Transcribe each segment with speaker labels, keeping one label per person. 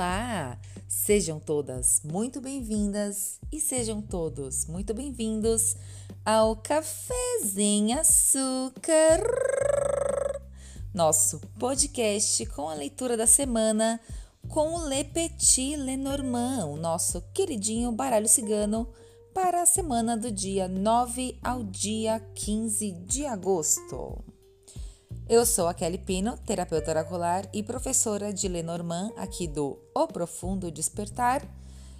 Speaker 1: Olá! Sejam todas muito bem-vindas e sejam todos muito bem-vindos ao Cafézinho Açúcar, nosso podcast com a leitura da semana com o Le Petit Lenormand, o nosso queridinho baralho cigano, para a semana do dia 9 ao dia 15 de agosto. Eu sou a Kelly Pino, terapeuta oracular e professora de Lenormand aqui do O Profundo Despertar.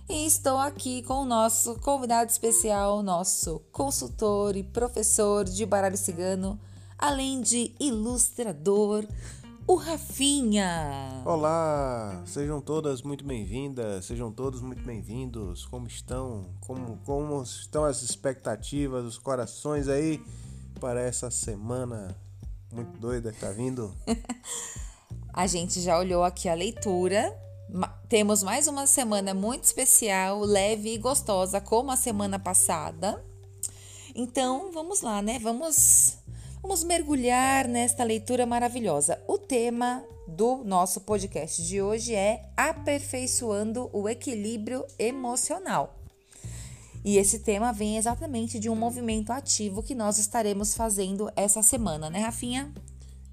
Speaker 1: E estou aqui com o nosso convidado especial, nosso consultor e professor de baralho cigano, além de ilustrador, o Rafinha.
Speaker 2: Olá, sejam todas muito bem-vindas, sejam todos muito bem-vindos. Como estão? Como, como estão as expectativas, os corações aí para essa semana muito doida que tá vindo?
Speaker 1: a gente já olhou aqui a leitura. Temos mais uma semana muito especial, leve e gostosa, como a semana passada. Então, vamos lá, né? Vamos vamos mergulhar nesta leitura maravilhosa. O tema do nosso podcast de hoje é aperfeiçoando o equilíbrio emocional. E esse tema vem exatamente de um movimento ativo que nós estaremos fazendo essa semana, né, Rafinha?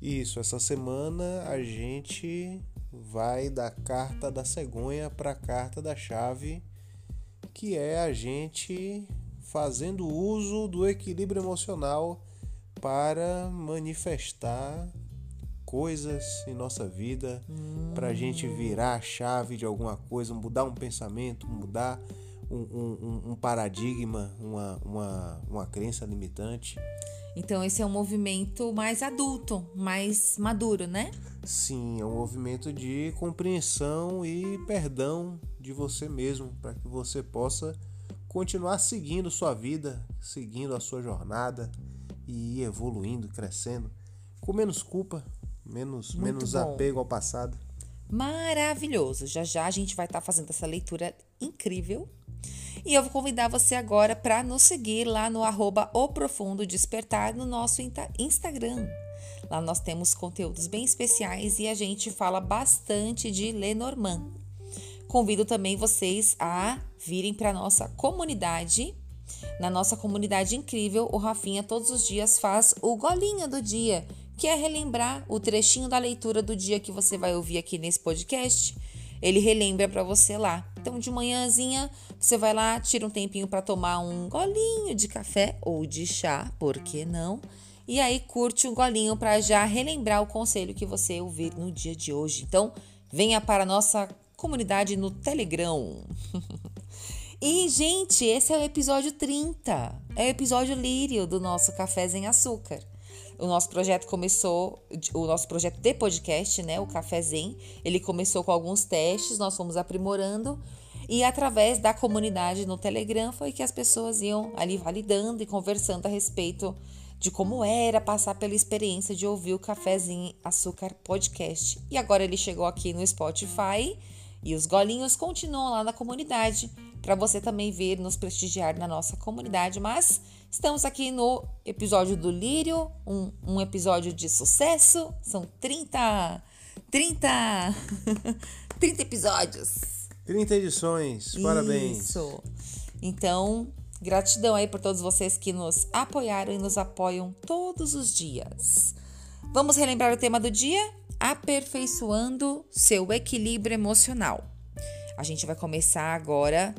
Speaker 2: Isso, essa semana a gente vai da carta da cegonha para a carta da chave, que é a gente fazendo uso do equilíbrio emocional para manifestar coisas em nossa vida, hum. para a gente virar a chave de alguma coisa, mudar um pensamento, mudar um, um, um paradigma, uma, uma, uma crença limitante.
Speaker 1: Então, esse é um movimento mais adulto, mais maduro, né?
Speaker 2: Sim, é um movimento de compreensão e perdão de você mesmo, para que você possa continuar seguindo sua vida, seguindo a sua jornada e evoluindo, crescendo, com menos culpa, menos, menos apego ao passado.
Speaker 1: Maravilhoso! Já já a gente vai estar tá fazendo essa leitura incrível e eu vou convidar você agora para nos seguir lá no arroba O Profundo Despertar no nosso Instagram. Lá nós temos conteúdos bem especiais e a gente fala bastante de Lenormand. Convido também vocês a virem para nossa comunidade. Na nossa comunidade incrível, o Rafinha todos os dias faz o golinho do dia, que é relembrar o trechinho da leitura do dia que você vai ouvir aqui nesse podcast ele relembra para você lá. Então, de manhãzinha, você vai lá, tira um tempinho para tomar um golinho de café ou de chá, por que não? E aí curte um golinho para já relembrar o conselho que você ouvir no dia de hoje. Então, venha para a nossa comunidade no Telegram. e, gente, esse é o episódio 30. É o episódio lírio do nosso Café em Açúcar. O nosso projeto começou, o nosso projeto de podcast, né, o Café Zen, ele começou com alguns testes, nós fomos aprimorando e através da comunidade no Telegram foi que as pessoas iam ali validando e conversando a respeito de como era passar pela experiência de ouvir o Cafézinho Açúcar Podcast. E agora ele chegou aqui no Spotify e os golinhos continuam lá na comunidade para você também vir nos prestigiar na nossa comunidade. Mas estamos aqui no episódio do Lírio, um, um episódio de sucesso. São 30, 30, 30 episódios.
Speaker 2: 30 edições, parabéns.
Speaker 1: Isso. Então, gratidão aí por todos vocês que nos apoiaram e nos apoiam todos os dias. Vamos relembrar o tema do dia? Aperfeiçoando seu equilíbrio emocional. A gente vai começar agora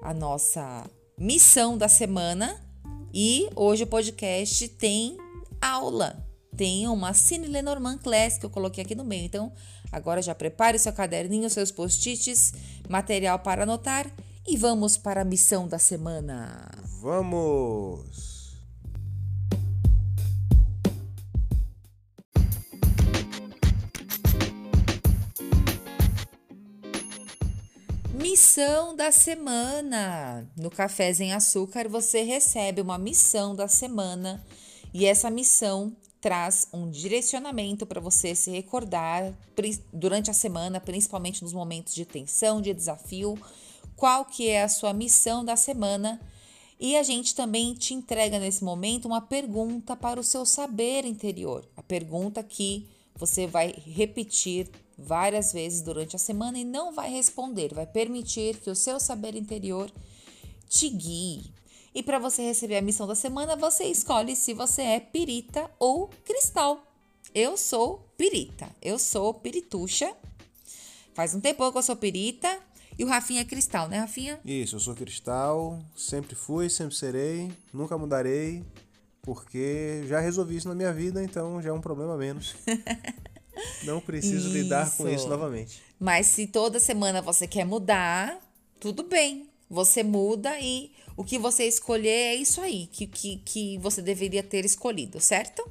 Speaker 1: a nossa missão da semana e hoje o podcast tem aula. Tem uma Cine Lenormand Class que eu coloquei aqui no meio. Então, agora já prepare seu caderninho, seus post-its, material para anotar e vamos para a missão da semana.
Speaker 2: Vamos!
Speaker 1: Missão da semana. No Café em Açúcar você recebe uma missão da semana e essa missão traz um direcionamento para você se recordar durante a semana, principalmente nos momentos de tensão, de desafio, qual que é a sua missão da semana. E a gente também te entrega nesse momento uma pergunta para o seu saber interior. A pergunta que você vai repetir várias vezes durante a semana e não vai responder, vai permitir que o seu saber interior te guie. E para você receber a missão da semana, você escolhe se você é pirita ou cristal. Eu sou pirita, eu sou pirituxa. Faz um tempo que eu sou pirita e o Rafinha é cristal, né, Rafinha?
Speaker 2: Isso, eu sou cristal, sempre fui, sempre serei, nunca mudarei, porque já resolvi isso na minha vida, então já é um problema menos. Não preciso isso. lidar com isso novamente.
Speaker 1: Mas se toda semana você quer mudar, tudo bem. Você muda e o que você escolher é isso aí que, que, que você deveria ter escolhido, certo?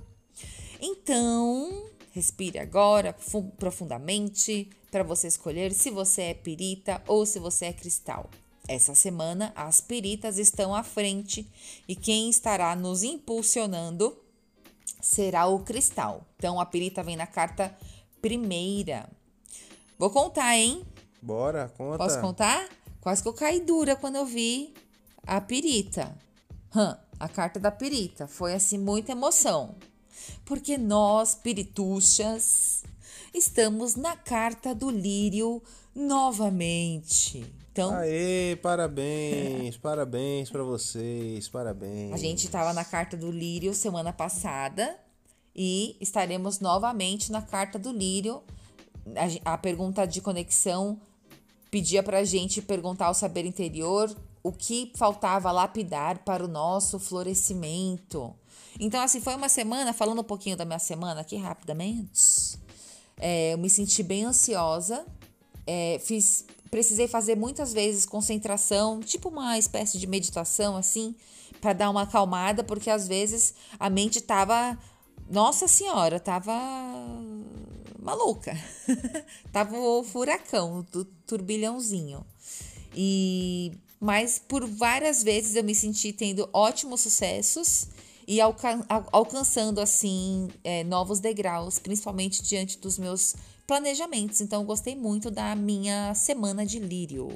Speaker 1: Então, respire agora profundamente para você escolher se você é pirita ou se você é cristal. Essa semana, as piritas estão à frente e quem estará nos impulsionando será o cristal. Então, a pirita vem na carta primeira. Vou contar, hein?
Speaker 2: Bora, conta.
Speaker 1: Posso contar? Quase que eu caí dura quando eu vi a pirita. Hum, a carta da pirita. Foi assim, muita emoção. Porque nós, pirituchas, estamos na carta do lírio novamente. Então,
Speaker 2: Aê, parabéns, parabéns para vocês, parabéns.
Speaker 1: A gente estava na carta do lírio semana passada e estaremos novamente na carta do lírio. A, a pergunta de conexão pedia para a gente perguntar ao saber interior o que faltava lapidar para o nosso florescimento. Então, assim, foi uma semana, falando um pouquinho da minha semana aqui rapidamente. É, eu me senti bem ansiosa. É, fiz, precisei fazer muitas vezes concentração, tipo uma espécie de meditação, assim, para dar uma acalmada, porque às vezes a mente tava. Nossa Senhora, tava maluca. tava o furacão, do turbilhãozinho. E mas por várias vezes eu me senti tendo ótimos sucessos e alcan alcançando assim é, novos degraus, principalmente diante dos meus planejamentos. Então, gostei muito da minha semana de lírio.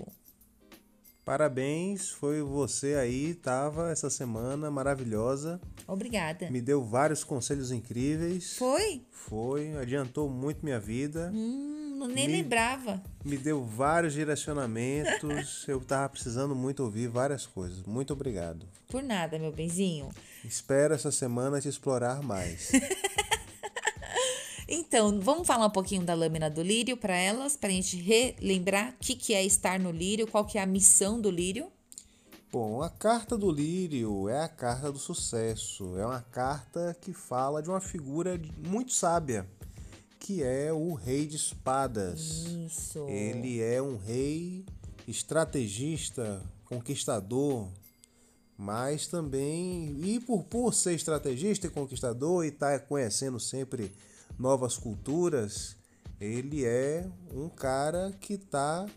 Speaker 2: Parabéns, foi você aí, tava essa semana maravilhosa.
Speaker 1: Obrigada.
Speaker 2: Me deu vários conselhos incríveis.
Speaker 1: Foi?
Speaker 2: Foi, adiantou muito minha vida.
Speaker 1: Hum, nem me, lembrava.
Speaker 2: Me deu vários direcionamentos. Eu tava precisando muito ouvir várias coisas. Muito obrigado.
Speaker 1: Por nada, meu benzinho.
Speaker 2: Espero essa semana te explorar mais.
Speaker 1: Então, vamos falar um pouquinho da lâmina do lírio para elas, para a gente relembrar o que, que é estar no lírio, qual que é a missão do lírio.
Speaker 2: Bom, a carta do lírio é a carta do sucesso. É uma carta que fala de uma figura muito sábia, que é o rei de espadas.
Speaker 1: Isso.
Speaker 2: Ele é um rei estrategista, conquistador, mas também e por, por ser estrategista e conquistador e estar tá conhecendo sempre novas culturas, ele é um cara que está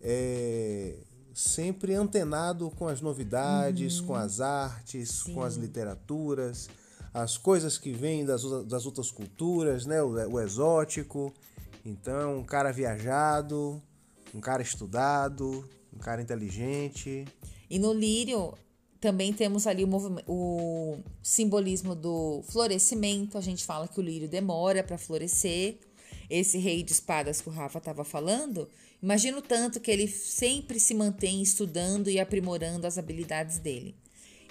Speaker 2: é, sempre antenado com as novidades, uhum. com as artes, Sim. com as literaturas, as coisas que vêm das, das outras culturas, né? O, o exótico. Então, um cara viajado, um cara estudado, um cara inteligente.
Speaker 1: E no Lírio, também temos ali o, o simbolismo do florescimento. A gente fala que o lírio demora para florescer. Esse rei de espadas que o Rafa estava falando, imagino tanto que ele sempre se mantém estudando e aprimorando as habilidades dele.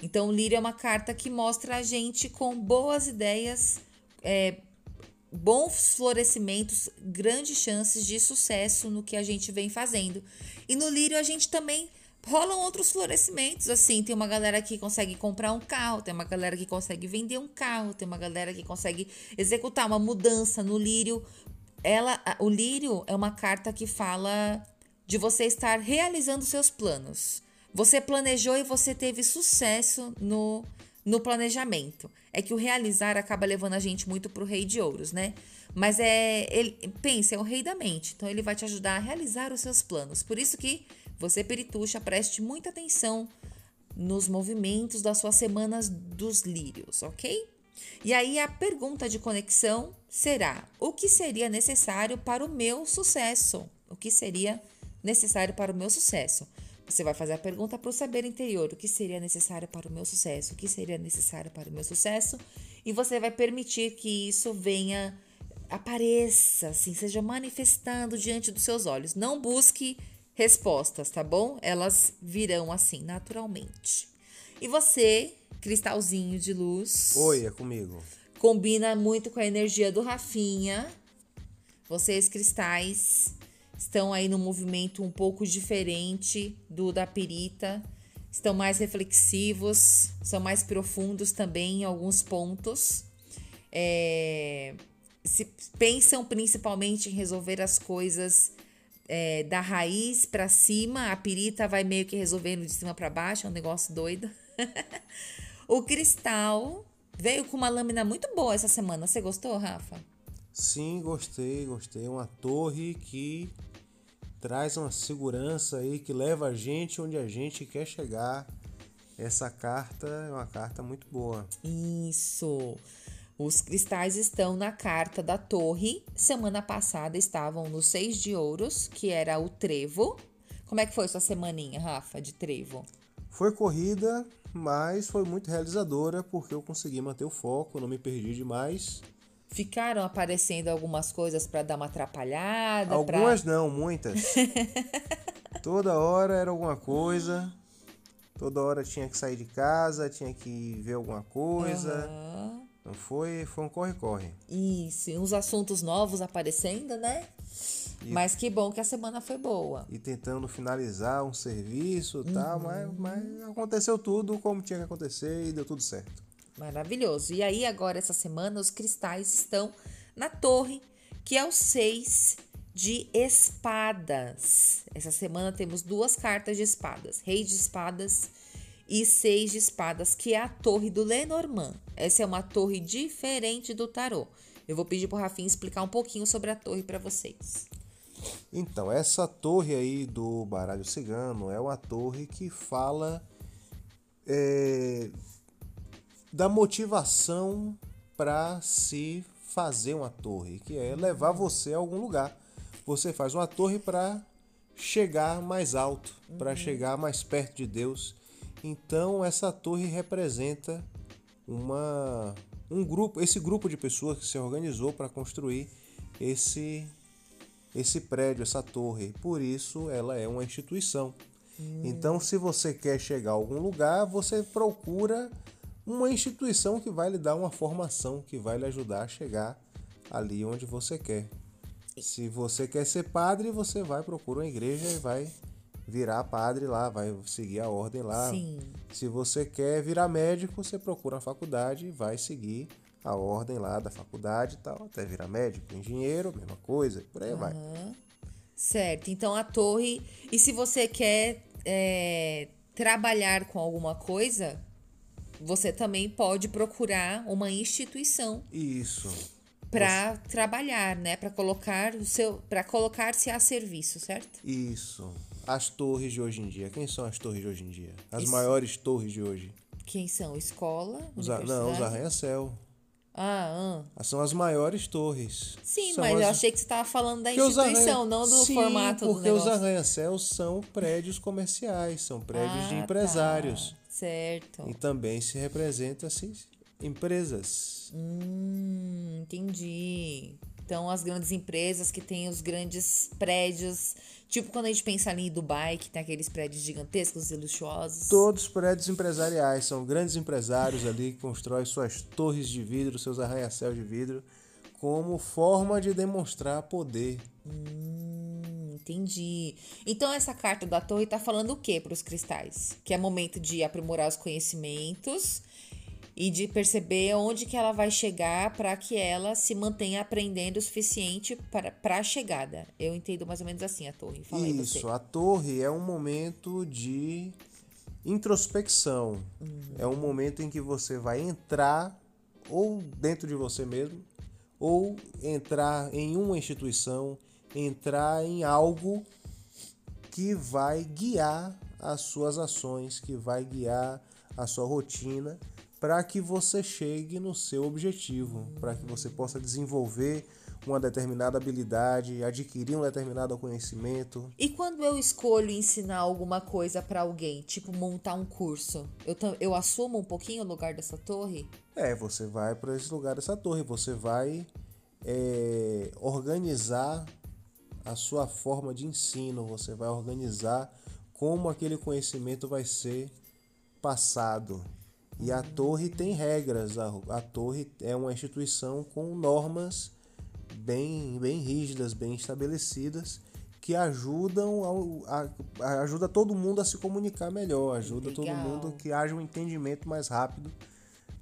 Speaker 1: Então, o lírio é uma carta que mostra a gente com boas ideias, é, bons florescimentos, grandes chances de sucesso no que a gente vem fazendo. E no lírio a gente também rolam outros florescimentos, assim, tem uma galera que consegue comprar um carro, tem uma galera que consegue vender um carro, tem uma galera que consegue executar uma mudança no lírio. Ela, o lírio é uma carta que fala de você estar realizando seus planos. Você planejou e você teve sucesso no, no planejamento. É que o realizar acaba levando a gente muito pro rei de ouros, né? Mas é, ele pensa, é o rei da mente. Então ele vai te ajudar a realizar os seus planos. Por isso que você, perituxa, preste muita atenção nos movimentos das suas semanas dos lírios, ok? E aí a pergunta de conexão será: o que seria necessário para o meu sucesso? O que seria necessário para o meu sucesso? Você vai fazer a pergunta para o saber interior: o que seria necessário para o meu sucesso? O que seria necessário para o meu sucesso? E você vai permitir que isso venha apareça, assim, seja manifestando diante dos seus olhos. Não busque respostas, tá bom? Elas virão assim, naturalmente. E você, cristalzinho de luz.
Speaker 2: Oi, é comigo.
Speaker 1: Combina muito com a energia do Rafinha. Vocês, cristais, estão aí num movimento um pouco diferente do da Pirita. Estão mais reflexivos, são mais profundos também em alguns pontos. É, se pensam principalmente em resolver as coisas é, da raiz para cima. A pirita vai meio que resolvendo de cima para baixo, é um negócio doido. o cristal veio com uma lâmina muito boa essa semana. Você gostou, Rafa?
Speaker 2: Sim, gostei, gostei. Uma torre que traz uma segurança aí que leva a gente onde a gente quer chegar. Essa carta é uma carta muito boa.
Speaker 1: Isso. Os cristais estão na carta da torre. Semana passada estavam no seis de ouros, que era o trevo. Como é que foi sua semaninha, Rafa, de trevo?
Speaker 2: Foi corrida, mas foi muito realizadora porque eu consegui manter o foco, não me perdi demais.
Speaker 1: Ficaram aparecendo algumas coisas para dar uma atrapalhada?
Speaker 2: Algumas
Speaker 1: pra...
Speaker 2: não, muitas. Toda hora era alguma coisa. Toda hora tinha que sair de casa, tinha que ver alguma coisa. Uhum. Então foi, foi um corre-corre.
Speaker 1: Isso, e uns assuntos novos aparecendo, né? E, mas que bom que a semana foi boa.
Speaker 2: E tentando finalizar um serviço e uhum. tal, mas, mas aconteceu tudo como tinha que acontecer e deu tudo certo.
Speaker 1: Maravilhoso. E aí, agora, essa semana, os cristais estão na torre, que é o 6 de espadas. Essa semana temos duas cartas de espadas: Rei de espadas e Seis de espadas, que é a torre do Lenormand. Essa é uma torre diferente do tarô. Eu vou pedir pro Rafinha explicar um pouquinho sobre a torre para vocês.
Speaker 2: Então, essa torre aí do baralho cigano é uma torre que fala é, da motivação para se fazer uma torre, que é levar você a algum lugar. Você faz uma torre para chegar mais alto, uhum. para chegar mais perto de Deus. Então essa torre representa uma um grupo, esse grupo de pessoas que se organizou para construir esse esse prédio, essa torre. Por isso ela é uma instituição. Uhum. Então se você quer chegar a algum lugar, você procura uma instituição que vai lhe dar uma formação, que vai lhe ajudar a chegar ali onde você quer. Se você quer ser padre, você vai procurar uma igreja e vai virar padre lá, vai seguir a ordem lá. Sim. Se você quer virar médico, você procura a faculdade e vai seguir a ordem lá da faculdade e tal, até virar médico, engenheiro, mesma coisa, por aí uhum. vai.
Speaker 1: Certo, então a torre. E se você quer é, trabalhar com alguma coisa, você também pode procurar uma instituição.
Speaker 2: Isso.
Speaker 1: Para Você... trabalhar, né? Para colocar o seu, para colocar-se a serviço, certo?
Speaker 2: Isso. As torres de hoje em dia. Quem são as torres de hoje em dia? As Isso. maiores torres de hoje.
Speaker 1: Quem são? Escola?
Speaker 2: Os a... Não, os arranha-céu.
Speaker 1: Ah,
Speaker 2: ah. São as maiores torres.
Speaker 1: Sim, são mas as... eu achei que você estava falando da porque instituição, arranha... não do
Speaker 2: Sim,
Speaker 1: formato
Speaker 2: porque os arranha-céus são prédios comerciais, são prédios ah, de empresários. Tá.
Speaker 1: Certo.
Speaker 2: E também se representa-se empresas.
Speaker 1: Hum, entendi. Então, as grandes empresas que têm os grandes prédios, tipo quando a gente pensa ali em Dubai, que tem aqueles prédios gigantescos e luxuosos.
Speaker 2: Todos prédios empresariais, são grandes empresários ali que constroem suas torres de vidro, seus arranha-céus de vidro, como forma de demonstrar poder.
Speaker 1: Hum entendi. Então essa carta da torre tá falando o que para os cristais? Que é momento de aprimorar os conhecimentos e de perceber onde que ela vai chegar para que ela se mantenha aprendendo o suficiente para a chegada. Eu entendo mais ou menos assim a torre. Fala
Speaker 2: Isso, você. a torre é um momento de introspecção. Uhum. É um momento em que você vai entrar ou dentro de você mesmo ou entrar em uma instituição entrar em algo que vai guiar as suas ações, que vai guiar a sua rotina para que você chegue no seu objetivo, para que você possa desenvolver uma determinada habilidade, adquirir um determinado conhecimento.
Speaker 1: E quando eu escolho ensinar alguma coisa para alguém, tipo montar um curso, eu, eu assumo um pouquinho o lugar dessa torre?
Speaker 2: É, você vai para esse lugar dessa torre, você vai é, organizar a sua forma de ensino, você vai organizar como aquele conhecimento vai ser passado. E a torre tem regras, a, a torre é uma instituição com normas bem, bem rígidas, bem estabelecidas, que ajudam ao, a, a, ajuda todo mundo a se comunicar melhor, ajuda Legal. todo mundo que haja um entendimento mais rápido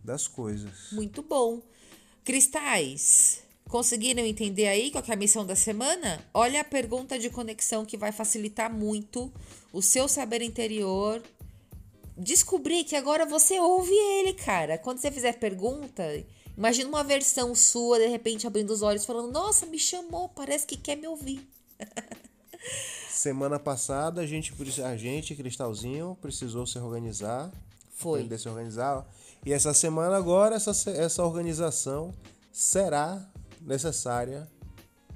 Speaker 2: das coisas.
Speaker 1: Muito bom. Cristais, conseguiram entender aí qual é a missão da semana? Olha a pergunta de conexão que vai facilitar muito o seu saber interior descobrir que agora você ouve ele, cara. Quando você fizer pergunta, imagina uma versão sua, de repente, abrindo os olhos, falando: Nossa, me chamou, parece que quer me ouvir.
Speaker 2: Semana passada, a gente, a gente, Cristalzinho, precisou se organizar.
Speaker 1: Foi.
Speaker 2: Aprender a se organizar. E essa semana, agora, essa, essa organização será necessária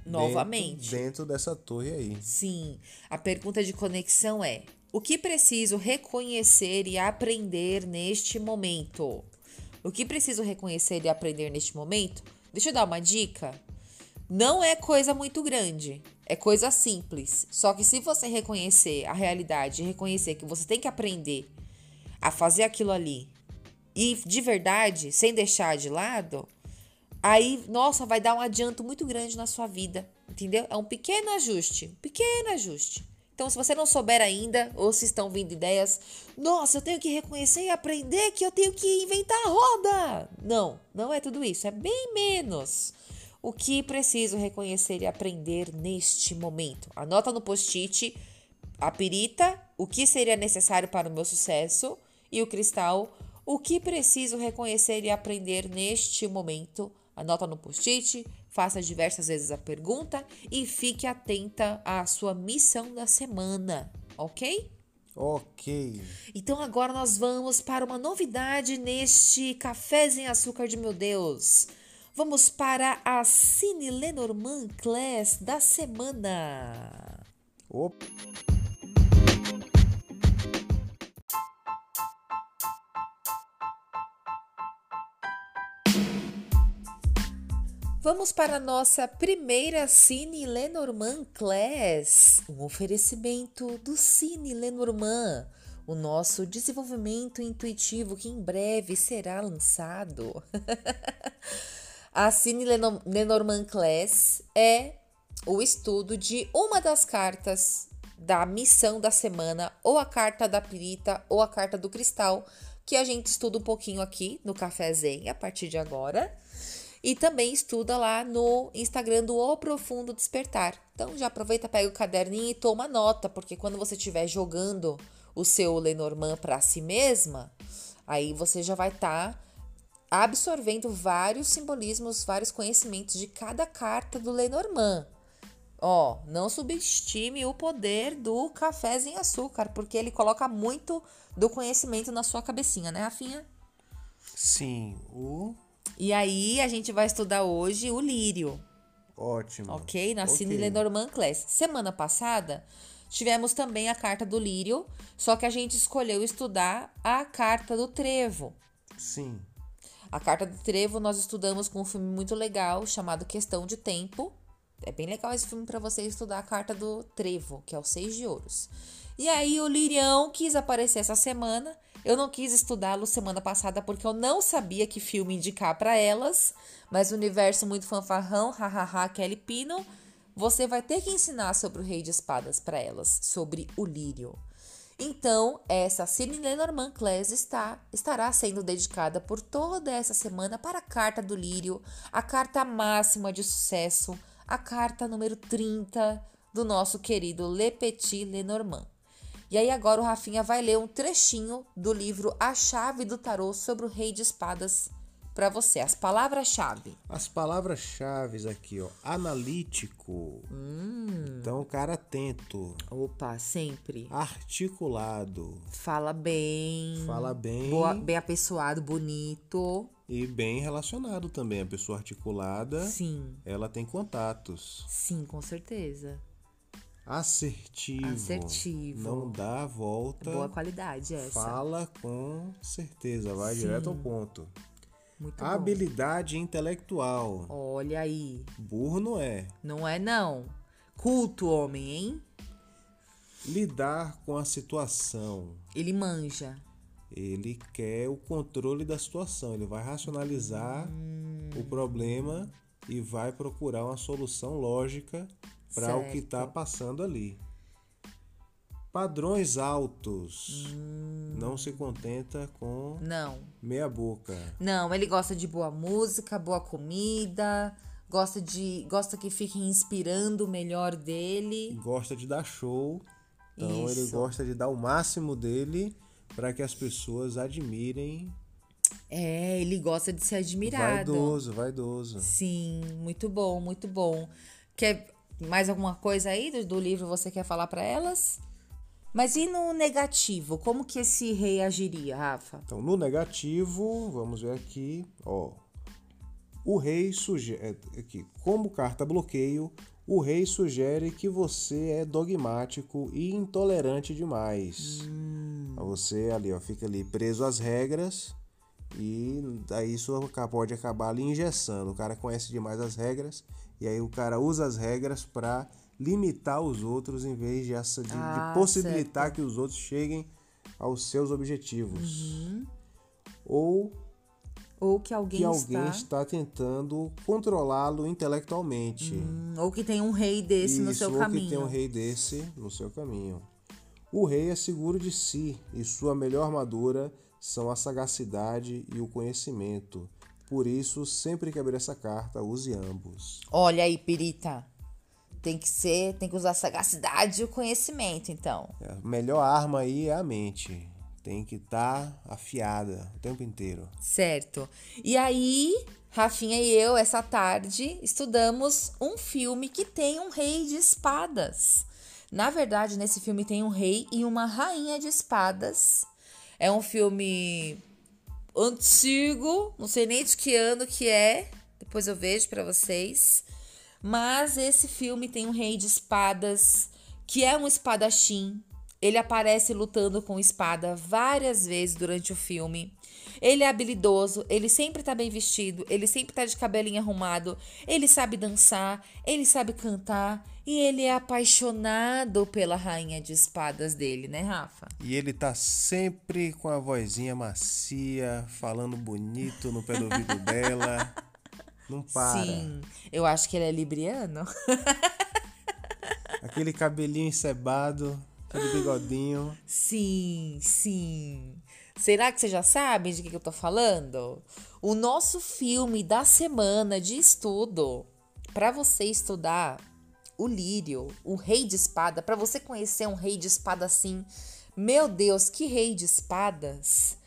Speaker 1: novamente
Speaker 2: dentro, dentro dessa torre aí.
Speaker 1: Sim. A pergunta de conexão é: o que preciso reconhecer e aprender neste momento? O que preciso reconhecer e aprender neste momento? Deixa eu dar uma dica. Não é coisa muito grande, é coisa simples. Só que se você reconhecer a realidade, reconhecer que você tem que aprender a fazer aquilo ali e de verdade, sem deixar de lado, aí, nossa, vai dar um adianto muito grande na sua vida, entendeu? É um pequeno ajuste, um pequeno ajuste. Então, se você não souber ainda, ou se estão vindo ideias, nossa, eu tenho que reconhecer e aprender que eu tenho que inventar a roda. Não, não é tudo isso, é bem menos. O que preciso reconhecer e aprender neste momento? Anota no post-it a pirita, o que seria necessário para o meu sucesso, e o cristal, o que preciso reconhecer e aprender neste momento. Anota no post-it, faça diversas vezes a pergunta e fique atenta à sua missão da semana, ok?
Speaker 2: Ok.
Speaker 1: Então agora nós vamos para uma novidade neste Café em Açúcar de Meu Deus. Vamos para a Cine Lenormand Class da semana.
Speaker 2: Opa.
Speaker 1: Vamos para nossa primeira Cine Lenormand Class, um oferecimento do Cine Lenormand, o nosso desenvolvimento intuitivo que em breve será lançado. a Cine Lenormand Class é o estudo de uma das cartas da missão da semana, ou a carta da pirita, ou a carta do cristal, que a gente estuda um pouquinho aqui no Café Zen a partir de agora. E também estuda lá no Instagram do O Profundo Despertar. Então já aproveita, pega o caderninho e toma nota, porque quando você estiver jogando o seu Lenormand para si mesma, aí você já vai estar tá absorvendo vários simbolismos, vários conhecimentos de cada carta do Lenormand. Ó, não subestime o poder do café em açúcar, porque ele coloca muito do conhecimento na sua cabecinha, né, Rafinha?
Speaker 2: Sim, o
Speaker 1: e aí a gente vai estudar hoje o lírio.
Speaker 2: Ótimo.
Speaker 1: Ok? Na okay. Cine Lenormand Class. Semana passada tivemos também a carta do lírio, só que a gente escolheu estudar a carta do trevo.
Speaker 2: Sim.
Speaker 1: A carta do trevo nós estudamos com um filme muito legal chamado Questão de Tempo. É bem legal esse filme para você estudar a carta do trevo, que é o Seis de Ouros. E aí o Lirião quis aparecer essa semana eu não quis estudá-lo semana passada porque eu não sabia que filme indicar para elas, mas o universo muito fanfarrão, hahaha, Kelly Pino, você vai ter que ensinar sobre o Rei de Espadas para elas, sobre o Lírio. Então, essa Cine Lenormand Class está, estará sendo dedicada por toda essa semana para a carta do Lírio, a carta máxima de sucesso, a carta número 30 do nosso querido Le Petit Lenormand. E aí agora o Rafinha vai ler um trechinho do livro A Chave do Tarô sobre o Rei de Espadas para você. As palavras-chave.
Speaker 2: As palavras-chave aqui, ó. Analítico.
Speaker 1: Hum.
Speaker 2: Então, cara atento.
Speaker 1: Opa, sempre.
Speaker 2: Articulado.
Speaker 1: Fala bem.
Speaker 2: Fala bem.
Speaker 1: Boa, bem apessoado, bonito.
Speaker 2: E bem relacionado também. A pessoa articulada.
Speaker 1: Sim.
Speaker 2: Ela tem contatos.
Speaker 1: Sim, com certeza.
Speaker 2: Assertivo.
Speaker 1: Assertivo.
Speaker 2: Não dá a volta.
Speaker 1: Boa qualidade essa.
Speaker 2: Fala com certeza, vai Sim. direto ao ponto.
Speaker 1: Muito bom.
Speaker 2: Habilidade intelectual.
Speaker 1: Olha aí.
Speaker 2: Burro não é.
Speaker 1: Não é não. Culto, homem, hein?
Speaker 2: Lidar com a situação.
Speaker 1: Ele manja.
Speaker 2: Ele quer o controle da situação. Ele vai racionalizar o problema e vai procurar uma solução lógica para o que está passando ali. Padrões altos. Não se contenta com
Speaker 1: Não.
Speaker 2: meia boca.
Speaker 1: Não, ele gosta de boa música, boa comida, gosta de gosta que fiquem inspirando o melhor dele.
Speaker 2: Gosta de dar show. Então ele
Speaker 1: Isso.
Speaker 2: gosta de dar o máximo dele para que as pessoas admirem.
Speaker 1: É, ele gosta de ser admirado.
Speaker 2: Vaidoso, vaidoso.
Speaker 1: Sim, muito bom, muito bom. Quer mais alguma coisa aí do, do livro você quer falar para elas? Mas e no negativo? Como que esse rei agiria, Rafa?
Speaker 2: Então, no negativo, vamos ver aqui, ó. O rei sugere aqui, como carta bloqueio, o rei sugere que você é dogmático e intolerante demais. Aí Você ali, ó, fica ali preso às regras e daí isso pode acabar ali engessando. O cara conhece demais as regras e aí o cara usa as regras para limitar os outros em vez de, essa, de, de
Speaker 1: Ah,
Speaker 2: possibilitar que os outros cheguem aos seus objetivos. Ou
Speaker 1: Ou que alguém,
Speaker 2: que alguém
Speaker 1: está,
Speaker 2: está tentando controlá-lo intelectualmente.
Speaker 1: Hum, ou que tem um rei desse no
Speaker 2: Isso,
Speaker 1: seu
Speaker 2: ou
Speaker 1: caminho.
Speaker 2: que tem um rei desse no seu caminho. O rei é seguro de si e sua melhor armadura são a sagacidade e o conhecimento. Por isso, sempre que abrir essa carta, use ambos.
Speaker 1: Olha aí, Pirita. Tem que ser, tem que usar a sagacidade e o conhecimento, então.
Speaker 2: A melhor arma aí é a mente. Tem que estar afiada o tempo inteiro.
Speaker 1: Certo. E aí, Rafinha e eu, essa tarde, estudamos um filme que tem um rei de espadas. Na verdade, nesse filme tem um rei e uma rainha de espadas. É um filme antigo, não sei nem de que ano que é, depois eu vejo pra vocês. Mas esse filme tem um rei de espadas que é um espadachim. Ele aparece lutando com espada várias vezes durante o filme. Ele é habilidoso, ele sempre tá bem vestido, ele sempre tá de cabelinho arrumado, ele sabe dançar, ele sabe cantar e ele é apaixonado pela rainha de espadas dele, né, Rafa?
Speaker 2: E ele tá sempre com a vozinha macia, falando bonito no pé do ouvido dela. Não para.
Speaker 1: Sim, eu acho que ele é libriano.
Speaker 2: Aquele cabelinho encebado, aquele bigodinho.
Speaker 1: Sim, sim. Será que você já sabe de que, eu tô falando? O nosso filme da semana de estudo para você estudar o Lírio, o Rei de Espada, para você conhecer um Rei de Espada assim. Meu Deus, que Rei de Espadas!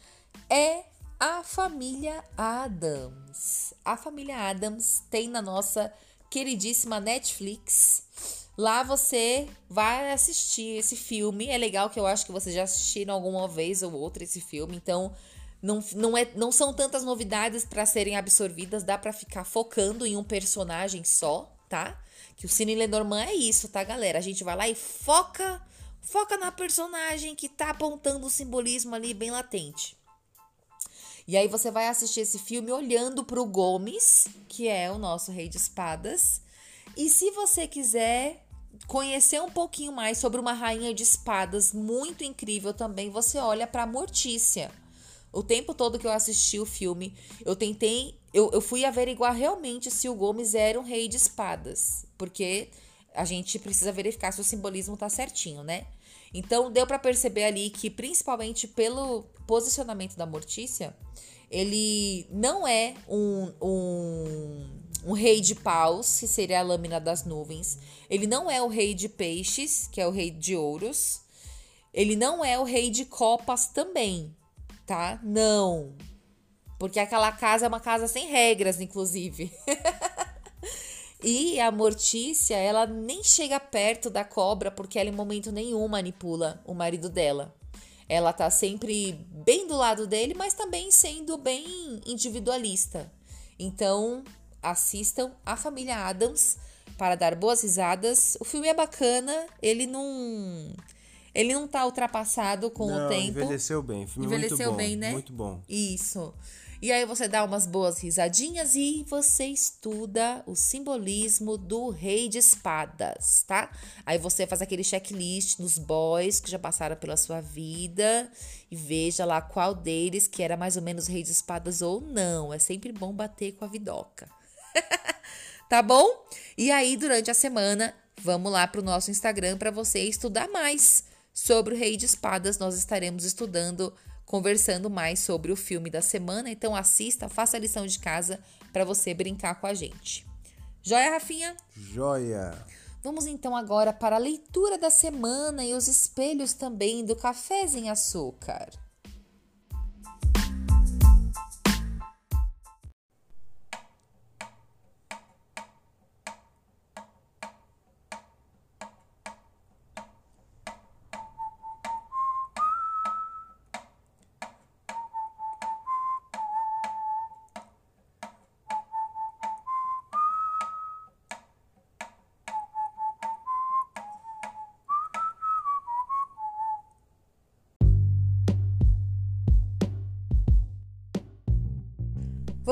Speaker 1: É a família Adams. A família Adams tem na nossa queridíssima Netflix. Lá você vai assistir esse filme. É legal que eu acho que vocês já assistiram alguma vez ou outra esse filme, então não, não, é, não são tantas novidades para serem absorvidas, dá para ficar focando em um personagem só, tá? Que o Cine Lenormand é isso, tá, galera? A gente vai lá e foca, foca na personagem que tá apontando o simbolismo ali bem latente. E aí você vai assistir esse filme olhando pro Gomes, que é o nosso rei de espadas. E se você quiser conhecer um pouquinho mais sobre uma rainha de espadas muito incrível também, você olha pra Mortícia. O tempo todo que eu assisti o filme, eu tentei, eu, eu fui averiguar realmente se o Gomes era um rei de espadas, porque a gente precisa verificar se o simbolismo tá certinho, né? Então deu pra perceber ali que principalmente pelo posicionamento da Mortícia, ele não é um, um, um rei de paus, que seria a lâmina das nuvens. Ele não é o rei de peixes, que é o rei de ouros. Ele não é o rei de copas também, tá? Não. Porque aquela casa é uma casa sem regras, inclusive. e a Mortícia, ela nem chega perto da cobra porque ela em momento nenhum manipula o marido dela. Ela tá sempre bem do lado dele, mas também sendo bem individualista. Então, assistam a família Adams para dar boas risadas. O filme é bacana, ele não ele não tá ultrapassado com
Speaker 2: Não,
Speaker 1: o tempo.
Speaker 2: envelheceu bem. Filme
Speaker 1: Envelheceu
Speaker 2: muito bom,
Speaker 1: bem, né?
Speaker 2: Muito bom.
Speaker 1: Isso. E aí você dá umas boas risadinhas e você estuda o simbolismo do rei de espadas, tá? Aí você faz aquele checklist dos boys que já passaram pela sua vida e veja lá qual deles que era mais ou menos rei de espadas ou não. É sempre bom bater com a vidoca. tá bom? E aí durante a semana, vamos lá pro nosso Instagram para você estudar mais sobre o rei de espadas. Nós estaremos estudando conversando mais sobre o filme da semana. Então assista, faça a lição de casa para você brincar com a gente. Joia, Rafinha?
Speaker 2: Joia!
Speaker 1: Vamos então agora para a leitura da semana e os espelhos também do Café em Açúcar.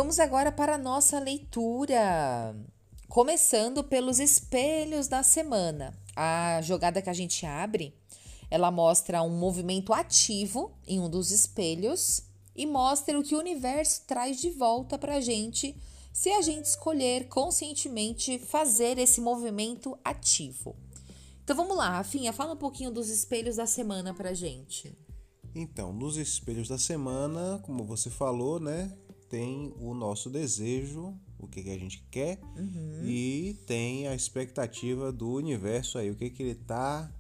Speaker 1: Vamos agora para a nossa leitura. Começando pelos espelhos da semana. A jogada que a gente abre, ela mostra um movimento ativo em um dos espelhos e mostra o que o universo traz de volta para a gente se a gente escolher conscientemente fazer esse movimento ativo. Então vamos lá, Rafinha, fala um pouquinho dos espelhos da semana para a gente.
Speaker 2: Então, nos espelhos da semana, como você falou, né? Tem o nosso desejo, o que, que a gente quer, uhum. e tem a expectativa do universo aí, o que, que ele tá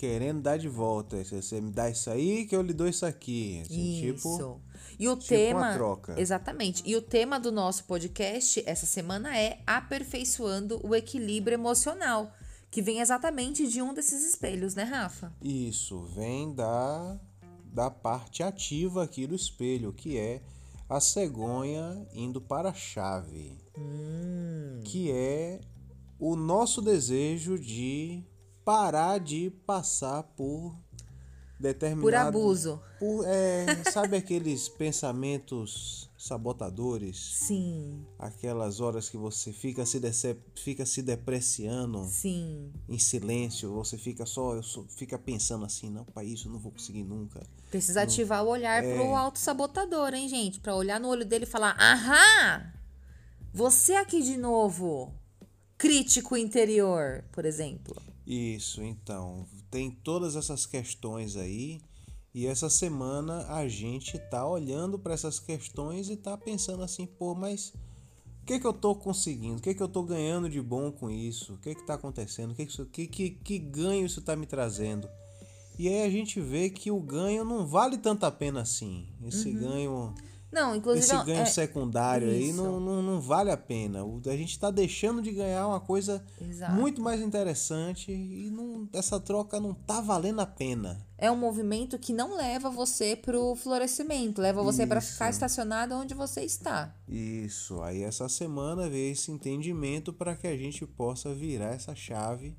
Speaker 2: querendo dar de volta. Você me dá isso aí que eu lhe dou isso aqui. Assim, isso. Tipo,
Speaker 1: e o
Speaker 2: tipo
Speaker 1: tema.
Speaker 2: troca.
Speaker 1: Exatamente. E o tema do nosso podcast essa semana é aperfeiçoando o equilíbrio emocional. Que vem exatamente de um desses espelhos, né, Rafa?
Speaker 2: Isso, vem da, da parte ativa aqui do espelho, que é a cegonha indo para a chave, hum. que é o nosso desejo de parar de passar por determinado
Speaker 1: por abuso.
Speaker 2: Por, é, sabe aqueles pensamentos sabotadores?
Speaker 1: Sim.
Speaker 2: Aquelas horas que você fica se, fica se depreciando.
Speaker 1: Sim.
Speaker 2: Em silêncio, você fica só, eu só, fica pensando assim, não, para isso eu não vou conseguir nunca.
Speaker 1: Precisa não, ativar o olhar é... pro auto-sabotador, hein, gente? Para olhar no olho dele e falar: "Aham! Você aqui de novo." Crítico interior, por exemplo.
Speaker 2: Isso, então, tem todas essas questões aí e essa semana a gente tá olhando para essas questões e tá pensando assim, pô, mas o que que eu tô conseguindo? O que que eu tô ganhando de bom com isso? O que que tá acontecendo? O que que, que, que, que ganho isso tá me trazendo? E aí a gente vê que o ganho não vale tanta pena assim. Esse uhum. ganho
Speaker 1: não, inclusive.
Speaker 2: Esse ganho é... secundário Isso. aí não, não, não, vale a pena. A gente está deixando de ganhar uma coisa Exato. muito mais interessante e não, essa troca não tá valendo a pena.
Speaker 1: É um movimento que não leva você pro florescimento, leva você para ficar estacionado onde você está.
Speaker 2: Isso. Aí essa semana veio esse entendimento para que a gente possa virar essa chave.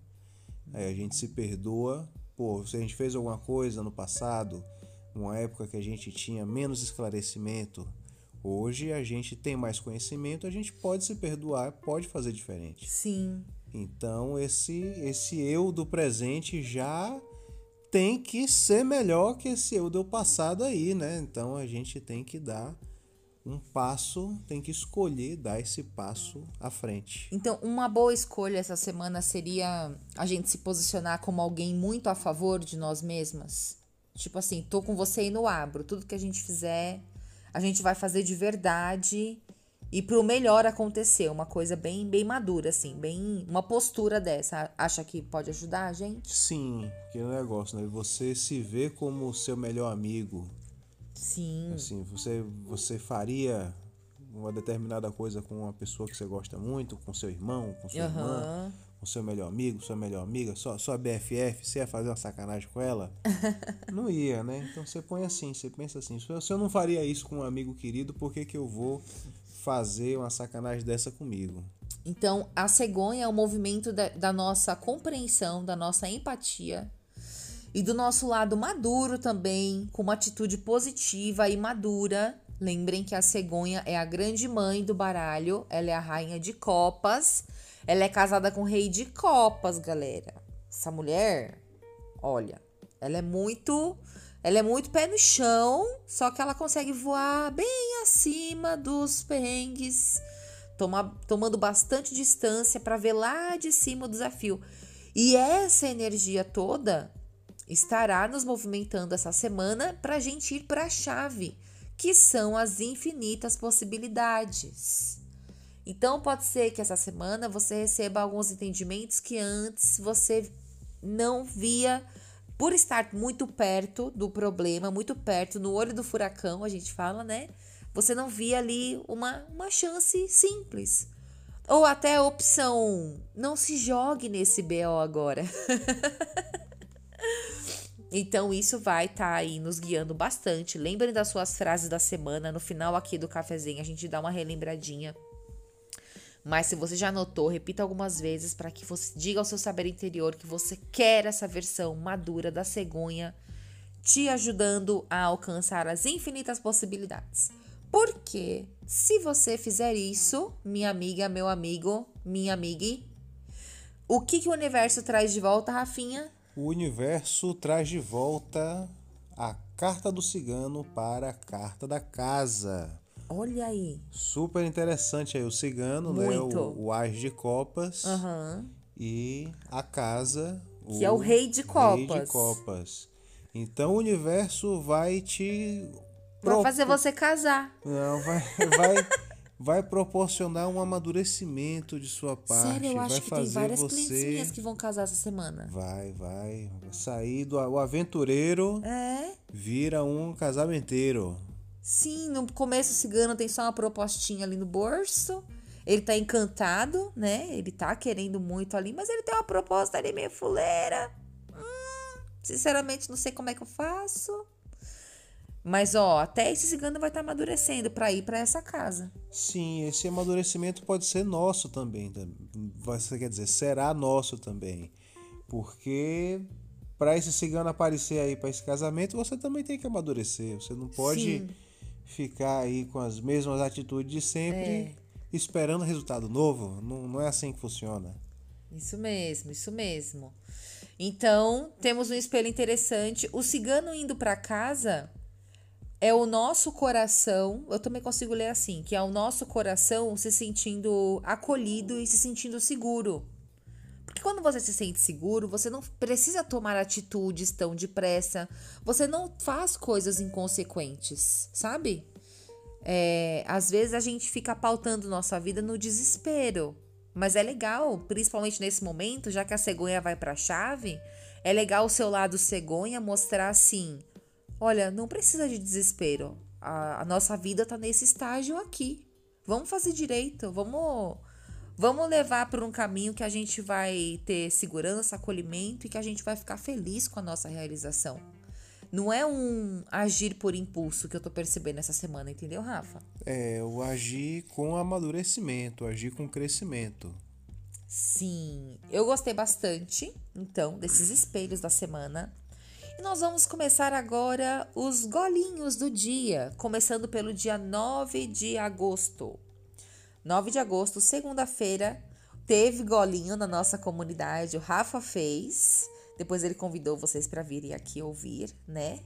Speaker 2: Aí a gente se perdoa. Pô, se a gente fez alguma coisa no passado uma época que a gente tinha menos esclarecimento, hoje a gente tem mais conhecimento, a gente pode se perdoar, pode fazer diferente.
Speaker 1: Sim.
Speaker 2: Então esse esse eu do presente já tem que ser melhor que esse eu do passado aí, né? Então a gente tem que dar um passo, tem que escolher dar esse passo à frente.
Speaker 1: Então, uma boa escolha essa semana seria a gente se posicionar como alguém muito a favor de nós mesmas. Tipo assim, tô com você e no abro. Tudo que a gente fizer, a gente vai fazer de verdade e pro melhor acontecer. Uma coisa bem, bem madura, assim, bem. Uma postura dessa. Acha que pode ajudar a gente?
Speaker 2: Sim, que é um negócio, né? Você se vê como o seu melhor amigo.
Speaker 1: Sim.
Speaker 2: Assim, você, você faria uma determinada coisa com uma pessoa que você gosta muito, com seu irmão, com sua uhum. irmã o seu melhor amigo, sua melhor amiga, sua, sua BFF, você ia fazer uma sacanagem com ela? não ia, né? Então você põe assim, você pensa assim, se eu, se eu não faria isso com um amigo querido, por que, que eu vou fazer uma sacanagem dessa comigo?
Speaker 1: Então, a cegonha é o movimento da, da nossa compreensão, da nossa empatia e do nosso lado maduro também, com uma atitude positiva e madura Lembrem que a cegonha é a grande mãe do baralho, ela é a rainha de copas, ela é casada com o rei de copas, galera. Essa mulher, olha, ela é muito, ela é muito pé no chão, só que ela consegue voar bem acima dos perrengues, toma, tomando bastante distância para ver lá de cima o desafio. E essa energia toda estará nos movimentando essa semana para a gente ir para a chave que são as infinitas possibilidades. Então, pode ser que essa semana você receba alguns entendimentos que antes você não via, por estar muito perto do problema, muito perto, no olho do furacão, a gente fala, né? Você não via ali uma, uma chance simples. Ou até a opção: não se jogue nesse BO agora. Então, isso vai estar tá aí nos guiando bastante. Lembrem das suas frases da semana. No final aqui do cafezinho, a gente dá uma relembradinha. Mas se você já anotou, repita algumas vezes para que você diga ao seu saber interior que você quer essa versão madura da cegonha, te ajudando a alcançar as infinitas possibilidades. Porque se você fizer isso, minha amiga, meu amigo, minha amiga, o que, que o universo traz de volta, Rafinha?
Speaker 2: o universo traz de volta a carta do cigano para a carta da casa.
Speaker 1: Olha aí.
Speaker 2: Super interessante aí o cigano, né? Muito. né? O, o as de copas.
Speaker 1: Uhum.
Speaker 2: E a casa.
Speaker 1: Que o é o rei de copas.
Speaker 2: Rei de copas. Então o universo vai te.
Speaker 1: Vai fazer você casar.
Speaker 2: Não, vai, vai, vai proporcionar um amadurecimento de sua parte.
Speaker 1: Sério, eu acho
Speaker 2: vai
Speaker 1: que
Speaker 2: fazer
Speaker 1: tem várias
Speaker 2: você...
Speaker 1: que vão casar essa semana.
Speaker 2: Vai, vai. Sair do o aventureiro
Speaker 1: é.
Speaker 2: vira um casamenteiro.
Speaker 1: Sim, no começo o cigano tem só uma propostinha ali no bolso. Ele tá encantado, né? Ele tá querendo muito ali, mas ele tem uma proposta ali meio fuleira. Hum, sinceramente, não sei como é que eu faço. Mas, ó, até esse cigano vai estar tá amadurecendo para ir para essa casa.
Speaker 2: Sim, esse amadurecimento pode ser nosso também. Você quer dizer, será nosso também. Porque para esse cigano aparecer aí para esse casamento, você também tem que amadurecer. Você não pode Sim. Ficar aí com as mesmas atitudes de sempre, é. esperando resultado novo. Não, não é assim que funciona.
Speaker 1: Isso mesmo, isso mesmo. Então, temos um espelho interessante. O cigano indo para casa é o nosso coração, eu também consigo ler assim, que é o nosso coração se sentindo acolhido e se sentindo seguro. Quando você se sente seguro, você não precisa tomar atitudes tão depressa, você não faz coisas inconsequentes, sabe? É, às vezes a gente fica pautando nossa vida no desespero, mas é legal, principalmente nesse momento, já que a cegonha vai para a chave, é legal o seu lado cegonha mostrar assim: Olha, não precisa de desespero. A, a nossa vida tá nesse estágio aqui. Vamos fazer direito, vamos vamos levar por um caminho que a gente vai ter segurança, acolhimento e que a gente vai ficar feliz com a nossa realização. Não é um agir por impulso que eu tô percebendo essa semana, entendeu, Rafa?
Speaker 2: É, o agir com amadurecimento, agir com crescimento.
Speaker 1: Sim, eu gostei bastante, então, desses espelhos da semana. E nós vamos começar agora os golinhos do dia, começando pelo dia 9 de agosto. 9 de agosto, segunda-feira, teve golinho na nossa comunidade, o Rafa fez. Depois ele convidou vocês para virem aqui ouvir, né?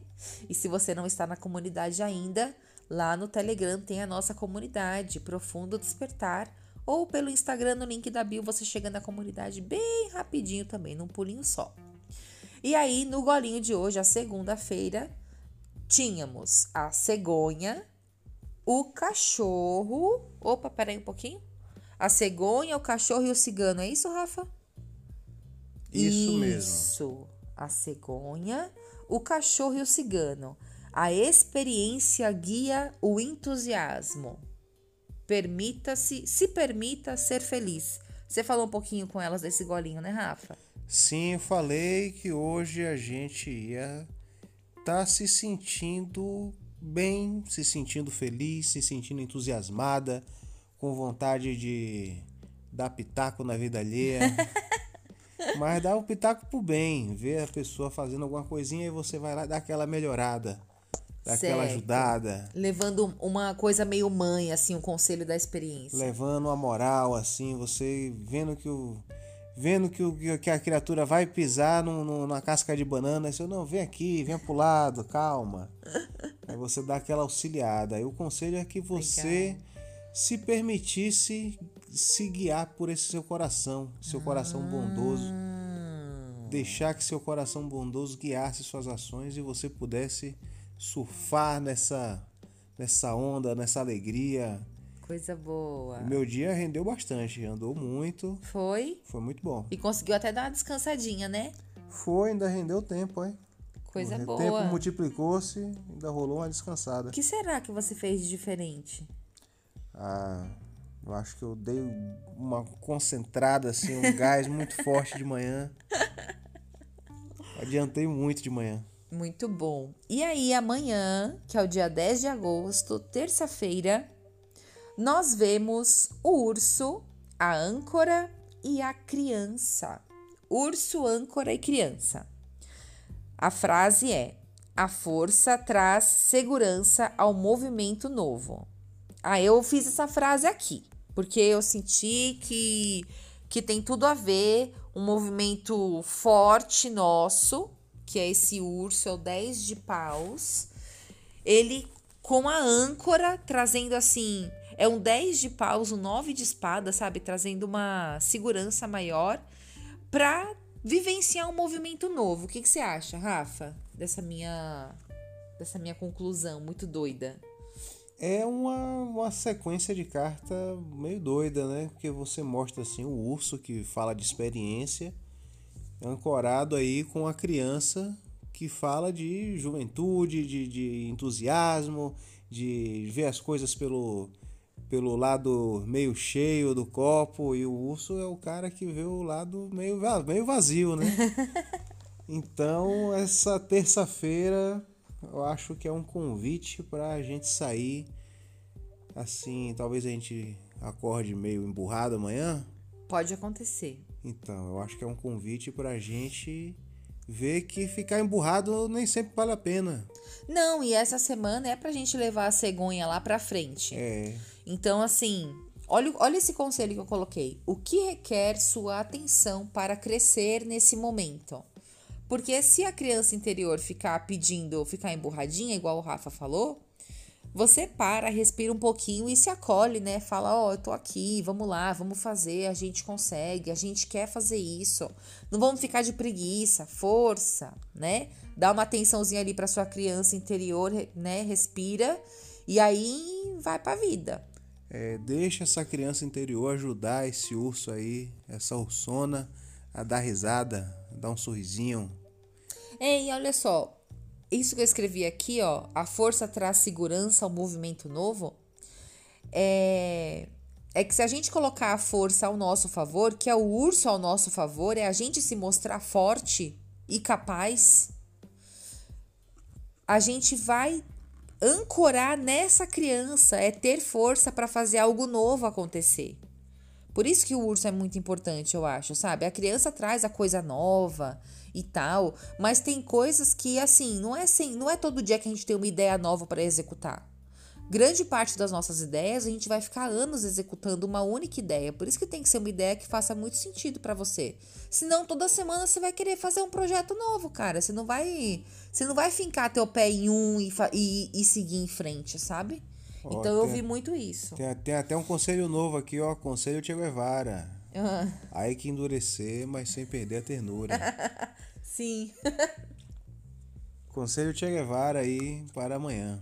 Speaker 1: E se você não está na comunidade ainda, lá no Telegram tem a nossa comunidade, Profundo Despertar, ou pelo Instagram no link da bio você chega na comunidade bem rapidinho também, num pulinho só. E aí, no golinho de hoje, a segunda-feira, tínhamos a cegonha, o cachorro. Opa, peraí um pouquinho. A cegonha, o cachorro e o cigano. É isso, Rafa?
Speaker 2: Isso, isso. mesmo.
Speaker 1: Isso. A cegonha, o cachorro e o cigano. A experiência guia o entusiasmo. Permita-se, se permita ser feliz. Você falou um pouquinho com elas desse golinho, né, Rafa?
Speaker 2: Sim, falei que hoje a gente ia estar tá se sentindo bem, se sentindo feliz, se sentindo entusiasmada, com vontade de dar pitaco na vida alheia. Mas dá o um pitaco pro bem, ver a pessoa fazendo alguma coisinha e você vai lá dar aquela melhorada. Dá aquela ajudada.
Speaker 1: Levando uma coisa meio mãe, assim, um conselho da experiência.
Speaker 2: levando uma moral assim, você vendo que o vendo que, o, que a criatura vai pisar no, no- na casca de banana, aí você não vem aqui, vem pro lado, calma. Aí você dá aquela auxiliada. Aí o conselho é que você se permitisse se guiar por esse seu coração, seu coração bondoso,
Speaker 1: Hum,
Speaker 2: deixar que seu coração bondoso guiasse suas ações e você pudesse surfar nessa nessa onda, nessa alegria,
Speaker 1: coisa boa.
Speaker 2: meu dia rendeu bastante, andou muito,
Speaker 1: Foi?
Speaker 2: foi muito bom.
Speaker 1: E conseguiu até dar uma descansadinha, né?
Speaker 2: Foi, ainda rendeu tempo, hein?
Speaker 1: Coisa
Speaker 2: o
Speaker 1: boa.
Speaker 2: tempo multiplicou-se, ainda rolou uma descansada.
Speaker 1: O que será que você fez de diferente?
Speaker 2: Ah, eu acho que eu dei uma concentrada, assim, um gás muito forte de manhã. Adiantei muito de manhã.
Speaker 1: Muito bom. E aí, amanhã, que é o dia 10 de agosto, terça-feira, nós vemos o urso, a âncora e a criança. Urso, âncora e criança. A frase é: A força traz segurança ao movimento novo. Ah, eu fiz essa frase aqui, porque eu senti que, que tem tudo a ver, um movimento forte nosso, que é esse urso, é o 10 de paus. Ele com a âncora, trazendo assim, é um 10 de paus, um 9 de espada, sabe? Trazendo uma segurança maior para vivenciar um movimento novo. O que, que você acha, Rafa, dessa minha, dessa minha conclusão muito doida?
Speaker 2: É uma, uma sequência de carta meio doida, né? Porque você mostra assim o urso que fala de experiência, ancorado aí com a criança que fala de juventude, de, de entusiasmo, de ver as coisas pelo, pelo lado meio cheio do copo, e o urso é o cara que vê o lado meio, meio vazio, né? Então, essa terça-feira eu acho que é um convite para a gente sair assim. Talvez a gente acorde meio emburrado amanhã.
Speaker 1: Pode acontecer.
Speaker 2: Então, eu acho que é um convite para a gente ver que ficar emburrado nem sempre vale a pena.
Speaker 1: Não, e essa semana é pra gente levar a cegonha lá pra frente.
Speaker 2: É,
Speaker 1: Então, assim, olha, olha esse conselho que eu coloquei. O que requer sua atenção para crescer nesse momento? Porque se a criança interior ficar pedindo, ficar emburradinha, igual o Rafa falou, você para, respira um pouquinho e se acolhe, né? Fala, ó, eu tô aqui, vamos lá, vamos fazer, a gente consegue, a gente quer fazer isso. Não vamos ficar de preguiça, força, né? Dá uma atençãozinha ali para sua criança interior, né? Respira e aí vai pra vida.
Speaker 2: É, deixa essa criança interior ajudar esse urso aí, essa ursona, a dar risada, a dar um sorrisinho.
Speaker 1: Ei, olha só. Isso que eu escrevi aqui, ó, a força traz segurança ao movimento novo. É, é que se a gente colocar a força ao nosso favor, que é o urso ao nosso favor, é a gente se mostrar forte e capaz, a gente vai ancorar nessa criança, é ter força para fazer algo novo acontecer. Por isso que o urso é muito importante, eu acho, sabe? A criança traz a coisa nova e tal, mas tem coisas que assim, não é assim, não é todo dia que a gente tem uma ideia nova para executar. Grande parte das nossas ideias a gente vai ficar anos executando uma única ideia. Por isso que tem que ser uma ideia que faça muito sentido para você. Senão toda semana você vai querer fazer um projeto novo, cara. Você não vai, você não vai fincar teu pé em um e, e, e seguir em frente, sabe?
Speaker 2: Ó,
Speaker 1: então eu
Speaker 2: tem-
Speaker 1: vi muito isso.
Speaker 2: Tem, tem até um conselho novo aqui, ó. Conselho Che Guevara.
Speaker 1: Ah,
Speaker 2: Aí que endurecer, mas sem perder a ternura.
Speaker 1: sim.
Speaker 2: Conselho Che Guevara aí para amanhã.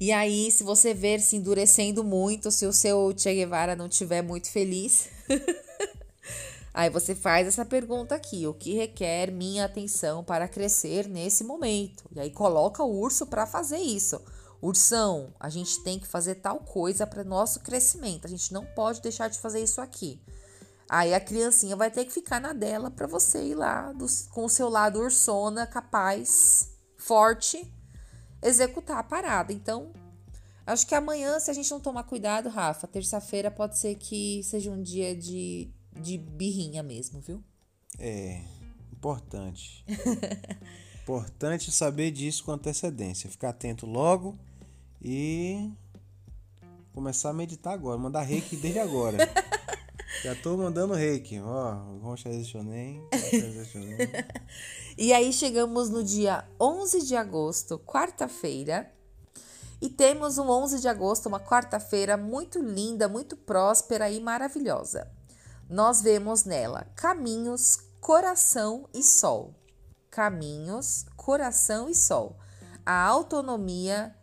Speaker 1: E aí, se você ver se endurecendo muito, se o seu Che Guevara não estiver muito feliz, aí você faz essa pergunta aqui: o que requer minha atenção para crescer nesse momento? E aí coloca o urso para fazer isso. Ursão, a gente tem que fazer tal coisa para nosso crescimento. A gente não pode deixar de fazer isso aqui. Aí a criancinha vai ter que ficar na dela para você ir lá do- com o seu lado ursona, capaz, forte, executar a parada. Então, acho que amanhã, se a gente não tomar cuidado, Rafa, terça-feira pode ser que seja um dia de, de birrinha mesmo, viu?
Speaker 2: É, importante. Importante saber disso com antecedência. Ficar atento logo e começar a meditar agora. Mandar reiki desde agora. Já tô mandando reiki. Ó, vamos Shonen.
Speaker 1: E aí chegamos no dia 11 de agosto, quarta-feira. E temos um 11 de agosto, uma quarta-feira muito linda, muito próspera e maravilhosa. Nós vemos nela caminhos, coração e sol. Caminhos, coração e sol. A autonomia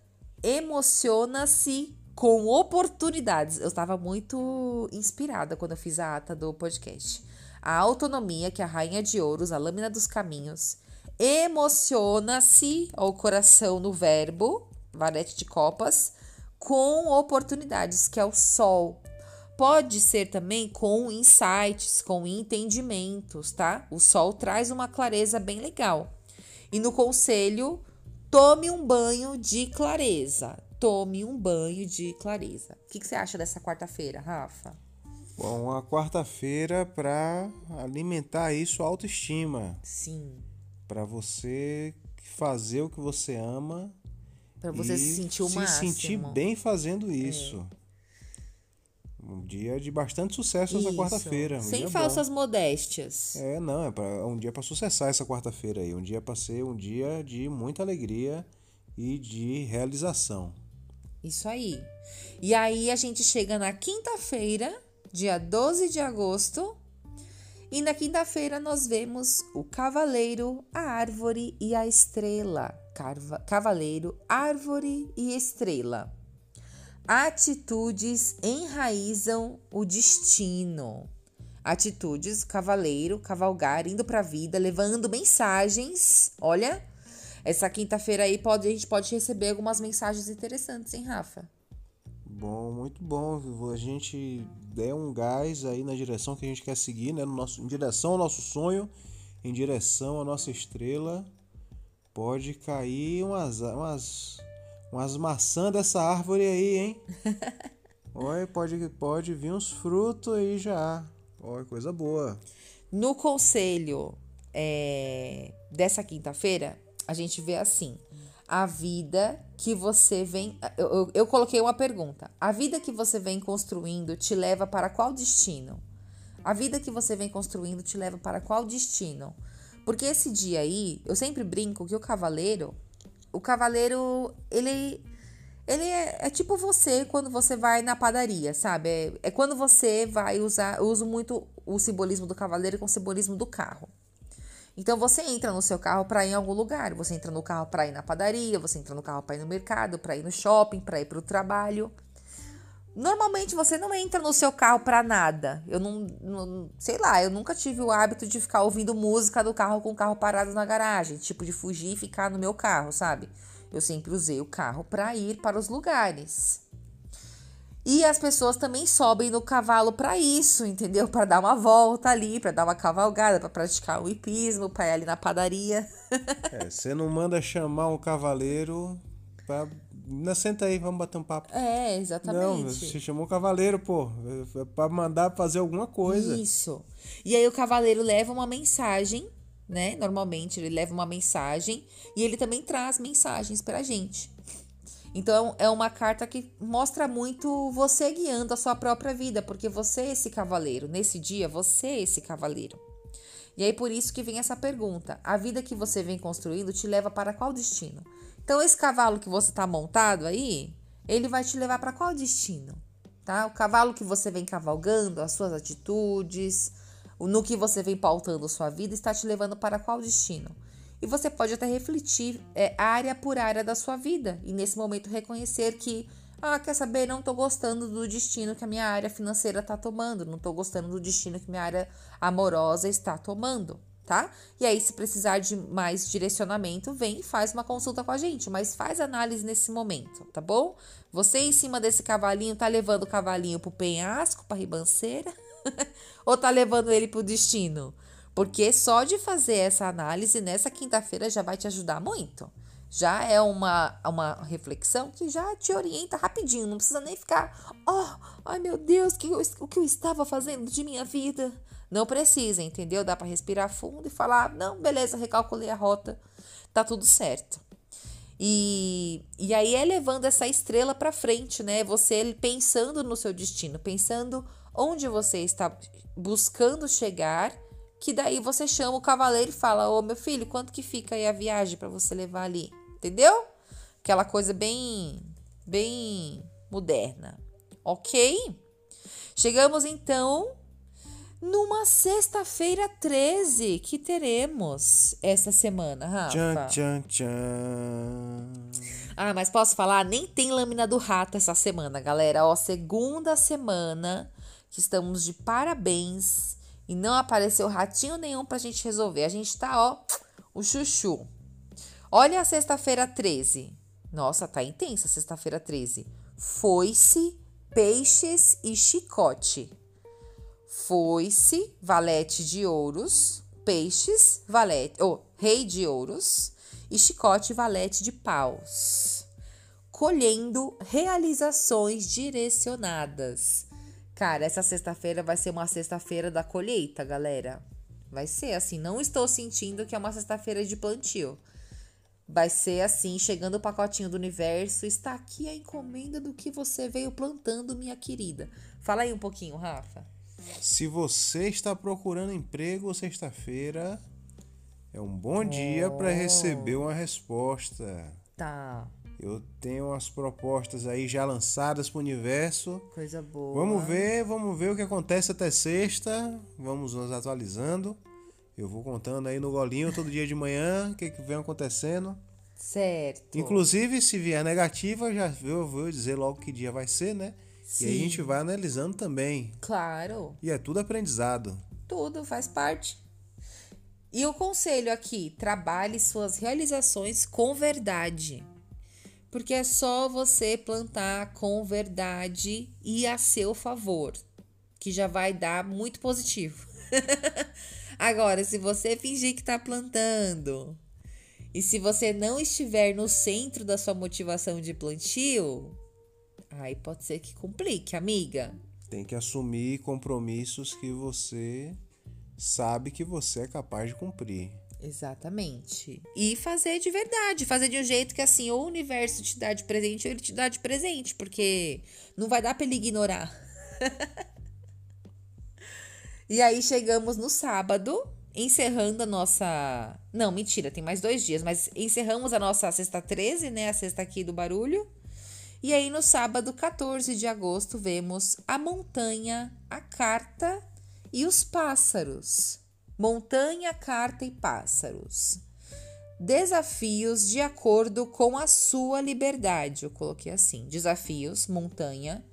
Speaker 1: emociona-se com oportunidades. Eu estava muito inspirada quando eu fiz a ata do podcast. A autonomia, que a rainha de ouros, a lâmina dos caminhos, emociona-se ao coração no verbo, varete de copas, com oportunidades, que é o sol. Pode ser também com insights, com entendimentos, tá? O sol traz uma clareza bem legal. E no conselho, tome um banho de clareza tome um banho de clareza. O que, que você acha dessa quarta-feira, Rafa?
Speaker 2: Bom, a quarta-feira para alimentar isso autoestima.
Speaker 1: Sim.
Speaker 2: Para você fazer o que você ama.
Speaker 1: Para você se sentir o
Speaker 2: se
Speaker 1: máximo.
Speaker 2: sentir bem fazendo isso. É. Um dia de bastante sucesso essa quarta-feira. Um
Speaker 1: Sem falsas bom. modéstias.
Speaker 2: É, não, é, pra, é um dia para sucessar essa quarta-feira aí. Um dia para ser um dia de muita alegria e de realização.
Speaker 1: Isso aí. E aí a gente chega na quinta-feira, dia 12 de agosto, e na quinta-feira nós vemos o cavaleiro, a árvore e a estrela. Carva, cavaleiro, árvore e estrela. Atitudes enraizam o destino. Atitudes, cavaleiro, cavalgar, indo para a vida, levando mensagens. Olha, essa quinta-feira aí pode, a gente pode receber algumas mensagens interessantes, hein, Rafa?
Speaker 2: Bom, muito bom. A gente der um gás aí na direção que a gente quer seguir, né? No nosso, em direção ao nosso sonho, em direção à nossa estrela. Pode cair umas, umas, umas maçãs dessa árvore aí, hein? Olha, pode, pode vir uns frutos aí já. Olha, coisa boa.
Speaker 1: No conselho é, dessa quinta-feira, a gente vê assim: a vida que você vem. Eu, eu, eu, coloquei uma pergunta. A vida que você vem construindo te leva para qual destino? A vida que você vem construindo te leva para qual destino? Porque esse dia aí, eu sempre brinco que o cavaleiro, o cavaleiro, ele. Ele é, é tipo você quando você vai na padaria, sabe? É, é quando você vai usar. Eu uso muito o simbolismo do cavaleiro com o simbolismo do carro. Então você entra no seu carro para ir em algum lugar, você entra no carro para ir na padaria, você entra no carro para ir no mercado, para ir no shopping, para ir para o trabalho. Normalmente você não entra no seu carro para nada. Eu não, não, sei lá, eu nunca tive o hábito de ficar ouvindo música do carro com o carro parado na garagem, tipo de fugir e ficar no meu carro, sabe? Eu sempre usei o carro para ir para os lugares. E as pessoas também sobem no cavalo para isso, entendeu? Para dar uma volta ali, para dar uma cavalgada, para praticar o hipismo, para ir ali na padaria.
Speaker 2: é, você não manda chamar um cavaleiro para não, senta aí, vamos bater um papo.
Speaker 1: É, exatamente. Não,
Speaker 2: você chamou o cavaleiro, pô, é para mandar fazer alguma coisa.
Speaker 1: Isso. E aí o cavaleiro leva uma mensagem, né? Normalmente ele leva uma mensagem e ele também traz mensagens pra gente. Então é uma carta que mostra muito você guiando a sua própria vida, porque você é esse cavaleiro. Nesse dia, você é esse cavaleiro. E aí por isso que vem essa pergunta: a vida que você vem construindo te leva para qual destino? Então esse cavalo que você está montado aí, ele vai te levar para qual destino? Tá? O cavalo que você vem cavalgando, as suas atitudes, no que você vem pautando sua vida, está te levando para qual destino? E você pode até refletir é, área por área da sua vida e nesse momento reconhecer que, ah, quer saber, não estou gostando do destino que a minha área financeira está tomando, não estou gostando do destino que minha área amorosa está tomando, tá? E aí, se precisar de mais direcionamento, vem e faz uma consulta com a gente, mas faz análise nesse momento, tá bom? Você em cima desse cavalinho tá levando o cavalinho pro penhasco, pra ribanceira? Ou tá levando ele pro destino? Porque só de fazer essa análise nessa quinta-feira já vai te ajudar muito. Já é uma, uma reflexão que já te orienta rapidinho, não precisa nem ficar, oh, ai meu Deus, que eu, o que eu estava fazendo de minha vida? Não precisa, entendeu? Dá para respirar fundo e falar: não, beleza, recalculei a rota, tá tudo certo. E, e aí é levando essa estrela para frente, né? Você pensando no seu destino, pensando onde você está buscando chegar, que daí você chama o cavaleiro e fala: Ô meu filho, quanto que fica aí a viagem para você levar ali? Entendeu? Aquela coisa bem, bem moderna. Ok? Chegamos então numa sexta-feira 13 que teremos essa semana, Rafa.
Speaker 2: Tchan, tchan, tchan.
Speaker 1: Ah, mas posso falar? Nem tem lâmina do rato essa semana, galera. Ó, segunda semana que estamos de parabéns e não apareceu ratinho nenhum pra gente resolver. A gente tá, ó, o chuchu. Olha a sexta-feira 13. Nossa, tá intensa sexta-feira 13. Foi-se, peixes e chicote foice, valete de ouros, peixes, valete, ou oh, rei de ouros e chicote, valete de paus. Colhendo realizações direcionadas. Cara, essa sexta-feira vai ser uma sexta-feira da colheita, galera. Vai ser assim, não estou sentindo que é uma sexta-feira de plantio. Vai ser assim, chegando o pacotinho do universo, está aqui a encomenda do que você veio plantando, minha querida. Fala aí um pouquinho, Rafa.
Speaker 2: Se você está procurando emprego sexta-feira, é um bom dia para receber uma resposta.
Speaker 1: Tá.
Speaker 2: Eu tenho umas propostas aí já lançadas para o universo.
Speaker 1: Coisa boa.
Speaker 2: Vamos ver, vamos ver o que acontece até sexta. Vamos nos atualizando. Eu vou contando aí no golinho todo dia de manhã o que, que vem acontecendo.
Speaker 1: Certo.
Speaker 2: Inclusive, se vier negativa, já eu vou dizer logo que dia vai ser, né? Sim. E aí a gente vai analisando também.
Speaker 1: Claro.
Speaker 2: E é tudo aprendizado.
Speaker 1: Tudo, faz parte. E o conselho aqui: trabalhe suas realizações com verdade. Porque é só você plantar com verdade e a seu favor, que já vai dar muito positivo. Agora, se você fingir que está plantando e se você não estiver no centro da sua motivação de plantio, Aí pode ser que complique, amiga.
Speaker 2: Tem que assumir compromissos que você sabe que você é capaz de cumprir.
Speaker 1: Exatamente. E fazer de verdade, fazer de um jeito que assim, ou o universo te dá de presente ou ele te dá de presente, porque não vai dar pra ele ignorar. e aí chegamos no sábado, encerrando a nossa. Não, mentira, tem mais dois dias, mas encerramos a nossa sexta 13, né? A sexta aqui do barulho. E aí, no sábado 14 de agosto, vemos a montanha, a carta e os pássaros. Montanha, carta e pássaros. Desafios de acordo com a sua liberdade. Eu coloquei assim: desafios, montanha,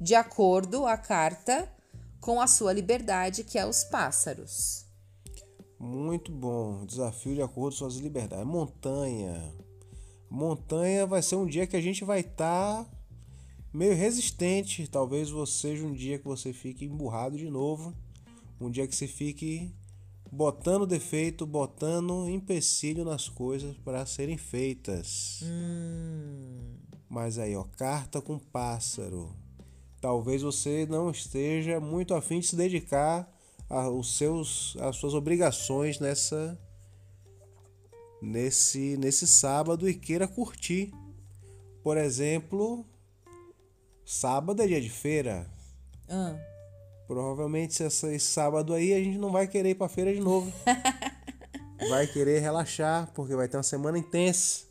Speaker 1: de acordo a carta com a sua liberdade, que é os pássaros.
Speaker 2: Muito bom. Desafio de acordo com as suas liberdades. Montanha. Montanha vai ser um dia que a gente vai estar tá meio resistente. Talvez seja um dia que você fique emburrado de novo. Um dia que você fique botando defeito, botando empecilho nas coisas para serem feitas.
Speaker 1: Hum.
Speaker 2: Mas aí, ó, carta com pássaro. Talvez você não esteja muito afim de se dedicar aos seus, às suas obrigações nessa nesse, nesse sábado e queira curtir. Por exemplo, sábado é dia de feira.
Speaker 1: Ah.
Speaker 2: Provavelmente esse sábado aí a gente não vai querer ir pra feira de novo. vai querer relaxar, porque vai ter uma semana intensa.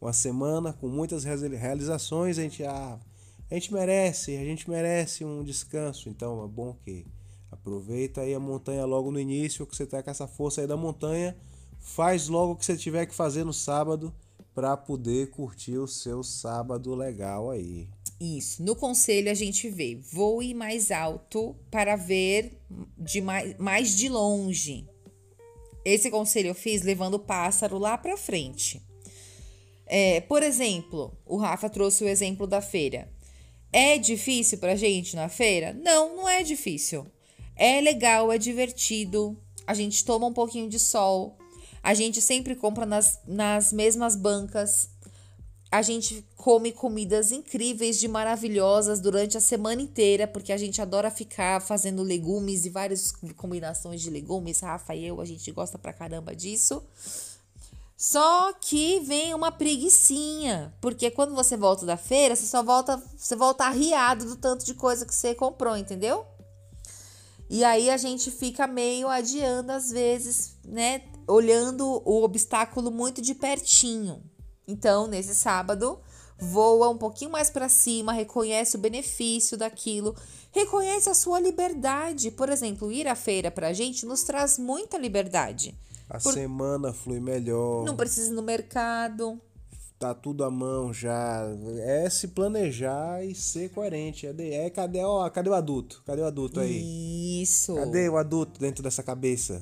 Speaker 2: Uma semana com muitas realizações. A gente, ah, a gente merece, a gente merece um descanso. Então é bom que aproveita aí a montanha logo no início, que você tá com essa força aí da montanha Faz logo o que você tiver que fazer no sábado para poder curtir o seu sábado legal aí.
Speaker 1: Isso. No conselho a gente vê: voe mais alto para ver de mais, mais de longe. Esse conselho eu fiz levando o pássaro lá para frente. É, por exemplo, o Rafa trouxe o exemplo da feira. É difícil pra gente na feira? Não, não é difícil. É legal, é divertido. A gente toma um pouquinho de sol, a gente sempre compra nas, nas mesmas bancas. a gente come comidas incríveis de maravilhosas durante a semana inteira, porque a gente adora ficar fazendo legumes e várias combinações de legumes. Rafa e eu, a gente gosta pra caramba disso. Só que vem uma preguiçinha, porque quando você volta da feira, você só volta, você volta arriado do tanto de coisa que você comprou, entendeu? E aí a gente fica meio adiando às vezes, né, olhando o obstáculo muito de pertinho. Então, nesse sábado, voa um pouquinho mais para cima, reconhece o benefício daquilo, reconhece a sua liberdade. Por exemplo, ir à feira para a gente nos traz muita liberdade.
Speaker 2: A
Speaker 1: Por-
Speaker 2: semana flui melhor.
Speaker 1: Não precisa ir no mercado.
Speaker 2: Tá tudo à mão já. É se planejar e ser coerente. É, de- é cadê, ó, cadê o adulto? Cadê o adulto aí?
Speaker 1: Isso.
Speaker 2: Cadê o adulto dentro dessa cabeça?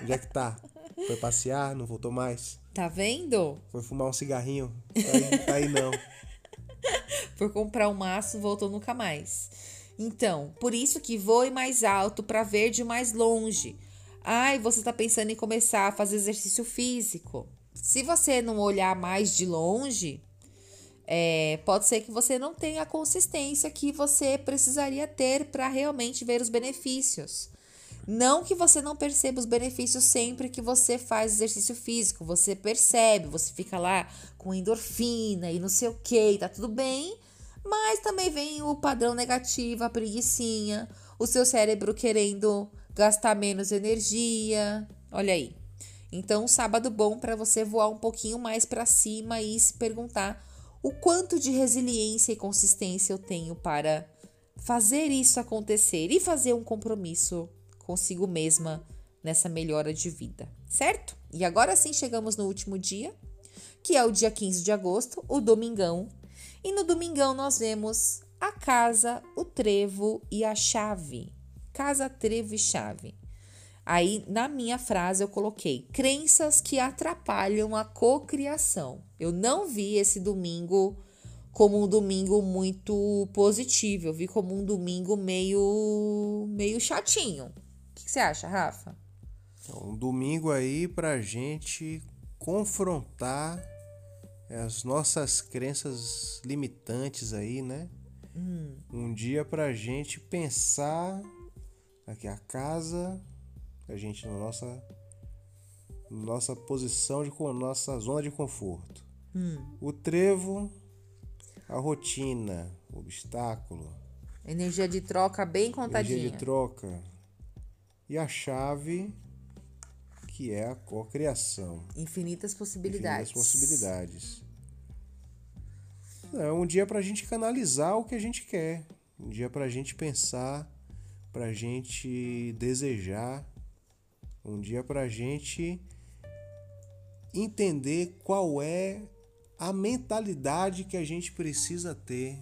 Speaker 2: Onde é que tá? Foi passear, não voltou mais?
Speaker 1: Tá vendo?
Speaker 2: Foi fumar um cigarrinho? Tá aí, tá aí não.
Speaker 1: Por comprar um maço, voltou nunca mais. Então, por isso que voe mais alto para ver de mais longe. Ai, você está pensando em começar a fazer exercício físico. Se você não olhar mais de longe, é, pode ser que você não tenha a consistência que você precisaria ter para realmente ver os benefícios. Não que você não perceba os benefícios sempre que você faz exercício físico. Você percebe, você fica lá com endorfina e não sei o que, tá tudo bem. Mas também vem o padrão negativo, a preguiçinha, o seu cérebro querendo gastar menos energia. Olha aí. Então, um sábado bom para você voar um pouquinho mais para cima e se perguntar o quanto de resiliência e consistência eu tenho para fazer isso acontecer e fazer um compromisso consigo mesma nessa melhora de vida, certo? E agora sim chegamos no último dia, que é o dia 15 de agosto, o domingão. E no domingão nós vemos a casa, o trevo e a chave. Casa, trevo e chave. Aí, na minha frase, eu coloquei crenças que atrapalham a cocriação. Eu não vi esse domingo como um domingo muito positivo. Eu vi como um domingo meio, meio chatinho. O que, que você acha, Rafa?
Speaker 2: Então, um domingo aí pra gente confrontar as nossas crenças limitantes aí, né? Um dia pra gente pensar aqui a casa, a gente na nossa nossa posição de nossa zona de conforto. O trevo, a rotina, o obstáculo,
Speaker 1: Energia de troca bem
Speaker 2: energia
Speaker 1: contadinha.
Speaker 2: de troca e a chave que é a cocriação.
Speaker 1: Infinitas possibilidades.
Speaker 2: Infinitas possibilidades. É um dia pra gente canalizar o que a gente quer. Um dia pra gente pensar, pra gente desejar. Um dia pra gente entender qual é a mentalidade que a gente precisa ter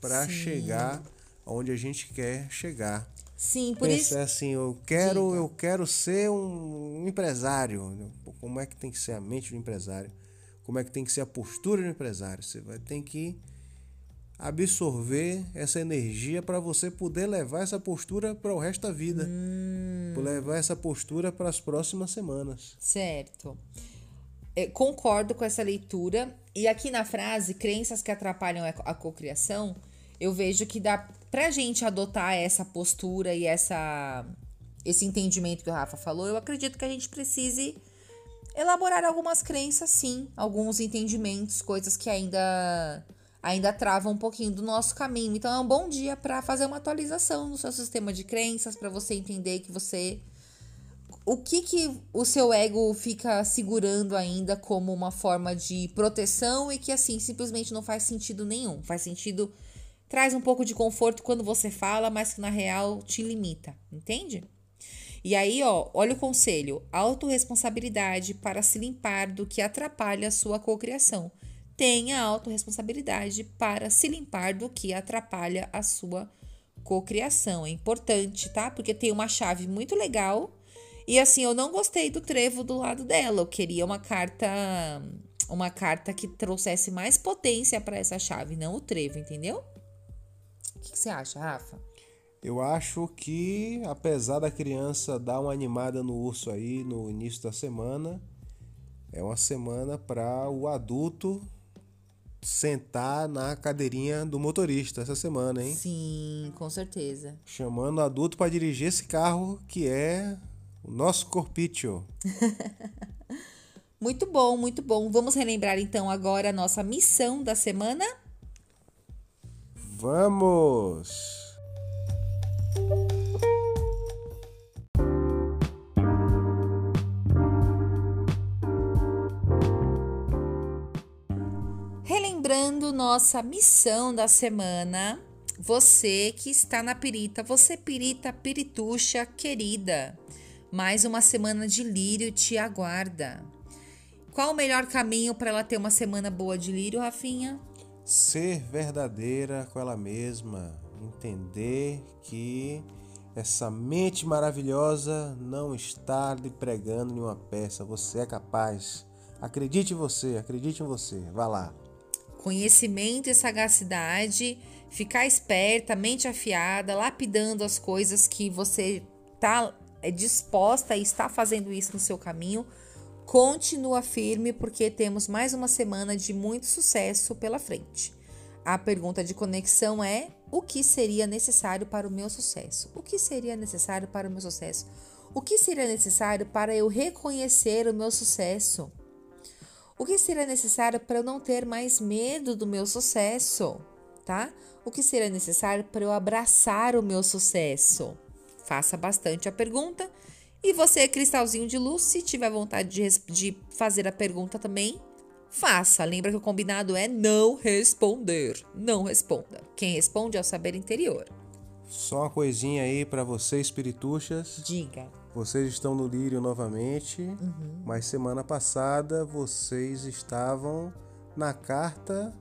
Speaker 2: pra chegar onde a gente quer chegar.
Speaker 1: Sim, por isso.
Speaker 2: Pensar assim, eu quero,
Speaker 1: Diga.
Speaker 2: eu quero ser um empresário. Como é que tem que ser a mente do empresário? Como é que tem que ser a postura do empresário? Você vai ter que absorver essa energia para você poder levar essa postura para o resto da vida.
Speaker 1: Hum.
Speaker 2: Levar essa postura para as próximas semanas.
Speaker 1: Certo. É, concordo com essa leitura. E aqui na frase, crenças que atrapalham a cocriação, eu vejo que dá pra gente adotar essa postura e essa esse entendimento que o Rafa falou. Eu acredito que a gente precise elaborar algumas crenças, sim, alguns entendimentos, coisas que ainda ainda travam um pouquinho do nosso caminho. Então é um bom dia para fazer uma atualização no seu sistema de crenças, para você entender que você o que que o seu ego fica segurando ainda como uma forma de proteção e que assim simplesmente não faz sentido nenhum. Faz sentido traz um pouco de conforto quando você fala, mas que na real te limita, entende? E aí, ó, olha o conselho: autorresponsabilidade para se limpar do que atrapalha a sua cocriação. Tenha autorresponsabilidade para se limpar do que atrapalha a sua cocriação. É importante, tá? Porque tem uma chave muito legal. E assim, eu não gostei do trevo do lado dela. Eu queria uma carta uma carta que trouxesse mais potência para essa chave, não o trevo, entendeu? O que, você acha, Rafa?
Speaker 2: Eu acho que, apesar da criança dar uma animada no urso aí no início da semana, é uma semana para o adulto sentar na cadeirinha do motorista essa semana, hein?
Speaker 1: Sim, com certeza.
Speaker 2: Chamando adulto para dirigir esse carro que é o nosso corpício.
Speaker 1: muito bom, muito bom. Vamos relembrar então agora a nossa missão da semana?
Speaker 2: Vamos!
Speaker 1: Relembrando nossa missão da semana, você que está na pirita, você pirita, pirituxa querida, mais uma semana de lírio te aguarda. Qual o melhor caminho para ela ter uma semana boa de lírio, Rafinha?
Speaker 2: Ser verdadeira com ela mesma, entender que essa mente maravilhosa não está lhe pregando nenhuma peça, você é capaz. Acredite em você, acredite em você, vá lá
Speaker 1: conhecimento e sagacidade, ficar esperta, mente afiada, lapidando as coisas que você está é, disposta e está fazendo isso no seu caminho. Continua firme porque temos mais uma semana de muito sucesso pela frente. A pergunta de conexão é: o que seria necessário para o meu sucesso? O que seria necessário para o meu sucesso? O que seria necessário para eu reconhecer o meu sucesso? O que será necessário para eu não ter mais medo do meu sucesso, tá? O que será necessário para eu abraçar o meu sucesso? Faça bastante a pergunta. E você, cristalzinho de luz, se tiver vontade de, de fazer a pergunta também, faça. Lembra que o combinado é não responder. Não responda. Quem responde é o saber interior.
Speaker 2: Só uma coisinha aí para vocês, espirituchas.
Speaker 1: Diga.
Speaker 2: Vocês estão no lírio novamente, uhum. mas semana passada vocês estavam na carta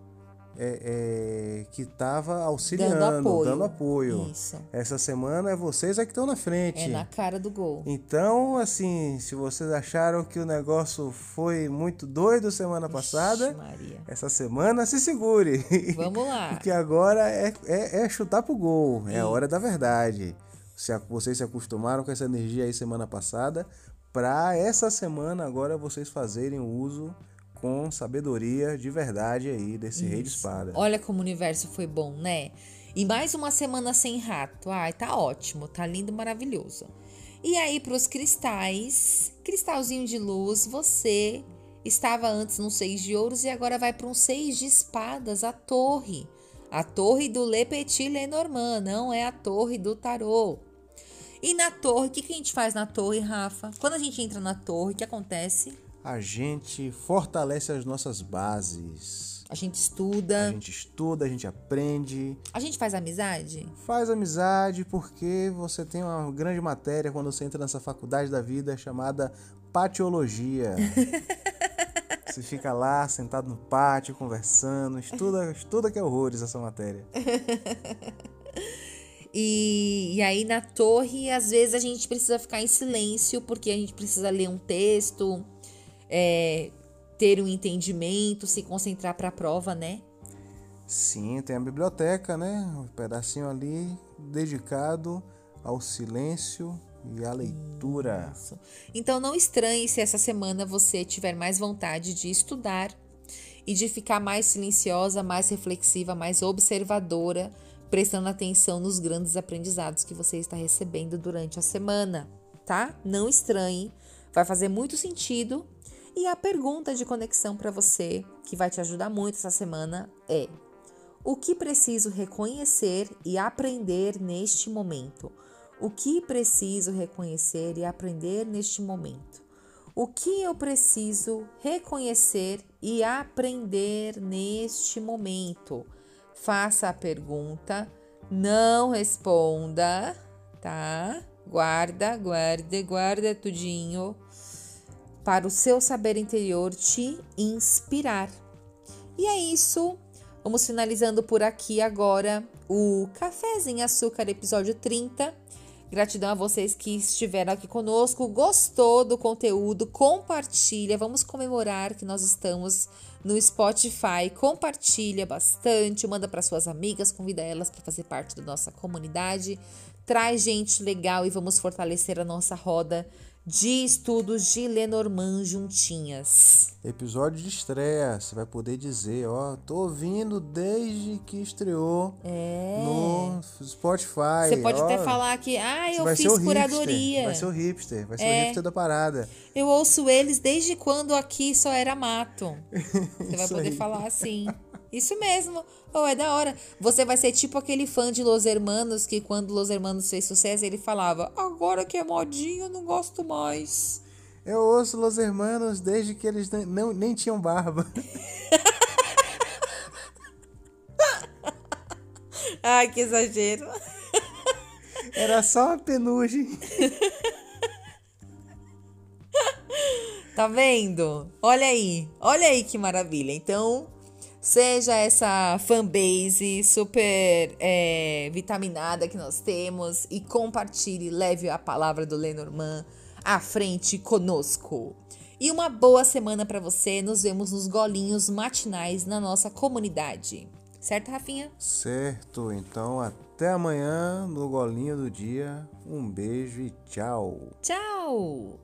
Speaker 2: é, é, que estava auxiliando, dando apoio. Dando apoio. Essa semana é vocês é que estão na frente. É
Speaker 1: na cara do gol.
Speaker 2: Então, assim, se vocês acharam que o negócio foi muito doido semana passada,
Speaker 1: Maria.
Speaker 2: essa semana se segure.
Speaker 1: Vamos lá.
Speaker 2: Porque agora é, é, é chutar pro gol. É a hora da verdade. Se, vocês se acostumaram com essa energia aí semana passada, para essa semana agora vocês fazerem o uso com sabedoria de verdade aí desse Isso. rei de espada.
Speaker 1: Olha como o universo foi bom, né? E mais uma semana sem rato. Ai, tá ótimo, tá lindo, maravilhoso. E aí para os cristais, cristalzinho de luz, você estava antes num seis de ouros e agora vai para um seis de espadas, a torre. A torre do Le Petit Lenormand, não é a torre do tarô. E na torre, o que, que a gente faz na torre, Rafa? Quando a gente entra na torre, o que acontece?
Speaker 2: A gente fortalece as nossas bases.
Speaker 1: A gente estuda.
Speaker 2: A gente estuda, a gente aprende.
Speaker 1: A gente faz amizade?
Speaker 2: Faz amizade porque você tem uma grande matéria quando você entra nessa faculdade da vida chamada patiologia. você fica lá sentado no pátio conversando, estuda, estuda que é horrores essa matéria.
Speaker 1: E, e, aí na torre, às vezes a gente precisa ficar em silêncio porque a gente precisa ler um texto, é, ter um entendimento, se concentrar para a prova, né?
Speaker 2: Sim, tem a biblioteca, né? Um pedacinho ali dedicado ao silêncio e à leitura.
Speaker 1: Isso. Então não estranhe se essa semana você tiver mais vontade de estudar e de ficar mais silenciosa, mais reflexiva, mais observadora, prestando atenção nos grandes aprendizados que você está recebendo durante a semana, tá? Não estranhe, vai fazer muito sentido e a pergunta de conexão para você, que vai te ajudar muito essa semana, é: o que preciso reconhecer e aprender neste momento? O que preciso reconhecer e aprender neste momento? O que eu preciso reconhecer e aprender neste momento? Faça a pergunta, não responda, tá? Guarda, guarde, guarda tudinho para o seu saber interior te inspirar. E é isso. Vamos finalizando por aqui agora o Cafézinho Açúcar, episódio 30. Gratidão a vocês que estiveram aqui conosco. Gostou do conteúdo? Compartilha. Vamos comemorar que nós estamos no Spotify. Compartilha bastante, manda para suas amigas, convida elas para fazer parte da nossa comunidade. Traz gente legal e vamos fortalecer a nossa roda de estudos de Lenormand juntinhas.
Speaker 2: Episódio de estreia, você vai poder dizer, ó, tô ouvindo desde que estreou
Speaker 1: É.
Speaker 2: no Spotify.
Speaker 1: Você pode
Speaker 2: ó,
Speaker 1: até falar que, ah, eu fiz
Speaker 2: o hipster,
Speaker 1: curadoria.
Speaker 2: vai ser o hipster, vai ser o
Speaker 1: É.
Speaker 2: hipster da parada.
Speaker 1: Eu ouço eles desde quando aqui só era mato. Você vai poder
Speaker 2: aí.
Speaker 1: falar assim. Isso mesmo. Oh, é da hora. Você vai ser tipo aquele fã de Los Hermanos que quando Los Hermanos fez sucesso, ele falava: Agora que é modinho, eu não gosto mais.
Speaker 2: Eu ouço Los Hermanos desde que eles não, nem tinham barba.
Speaker 1: Ai, que exagero.
Speaker 2: Era só a penugem.
Speaker 1: Tá vendo? Olha aí, olha aí que maravilha. Então, seja essa fanbase super é, vitaminada que nós temos e compartilhe, leve a palavra do Lenormand à frente conosco. E uma boa semana pra você. Nos vemos nos golinhos matinais na nossa comunidade. Certo, Rafinha?
Speaker 2: Certo, então até amanhã no golinho do dia. Um beijo e tchau.
Speaker 1: Tchau!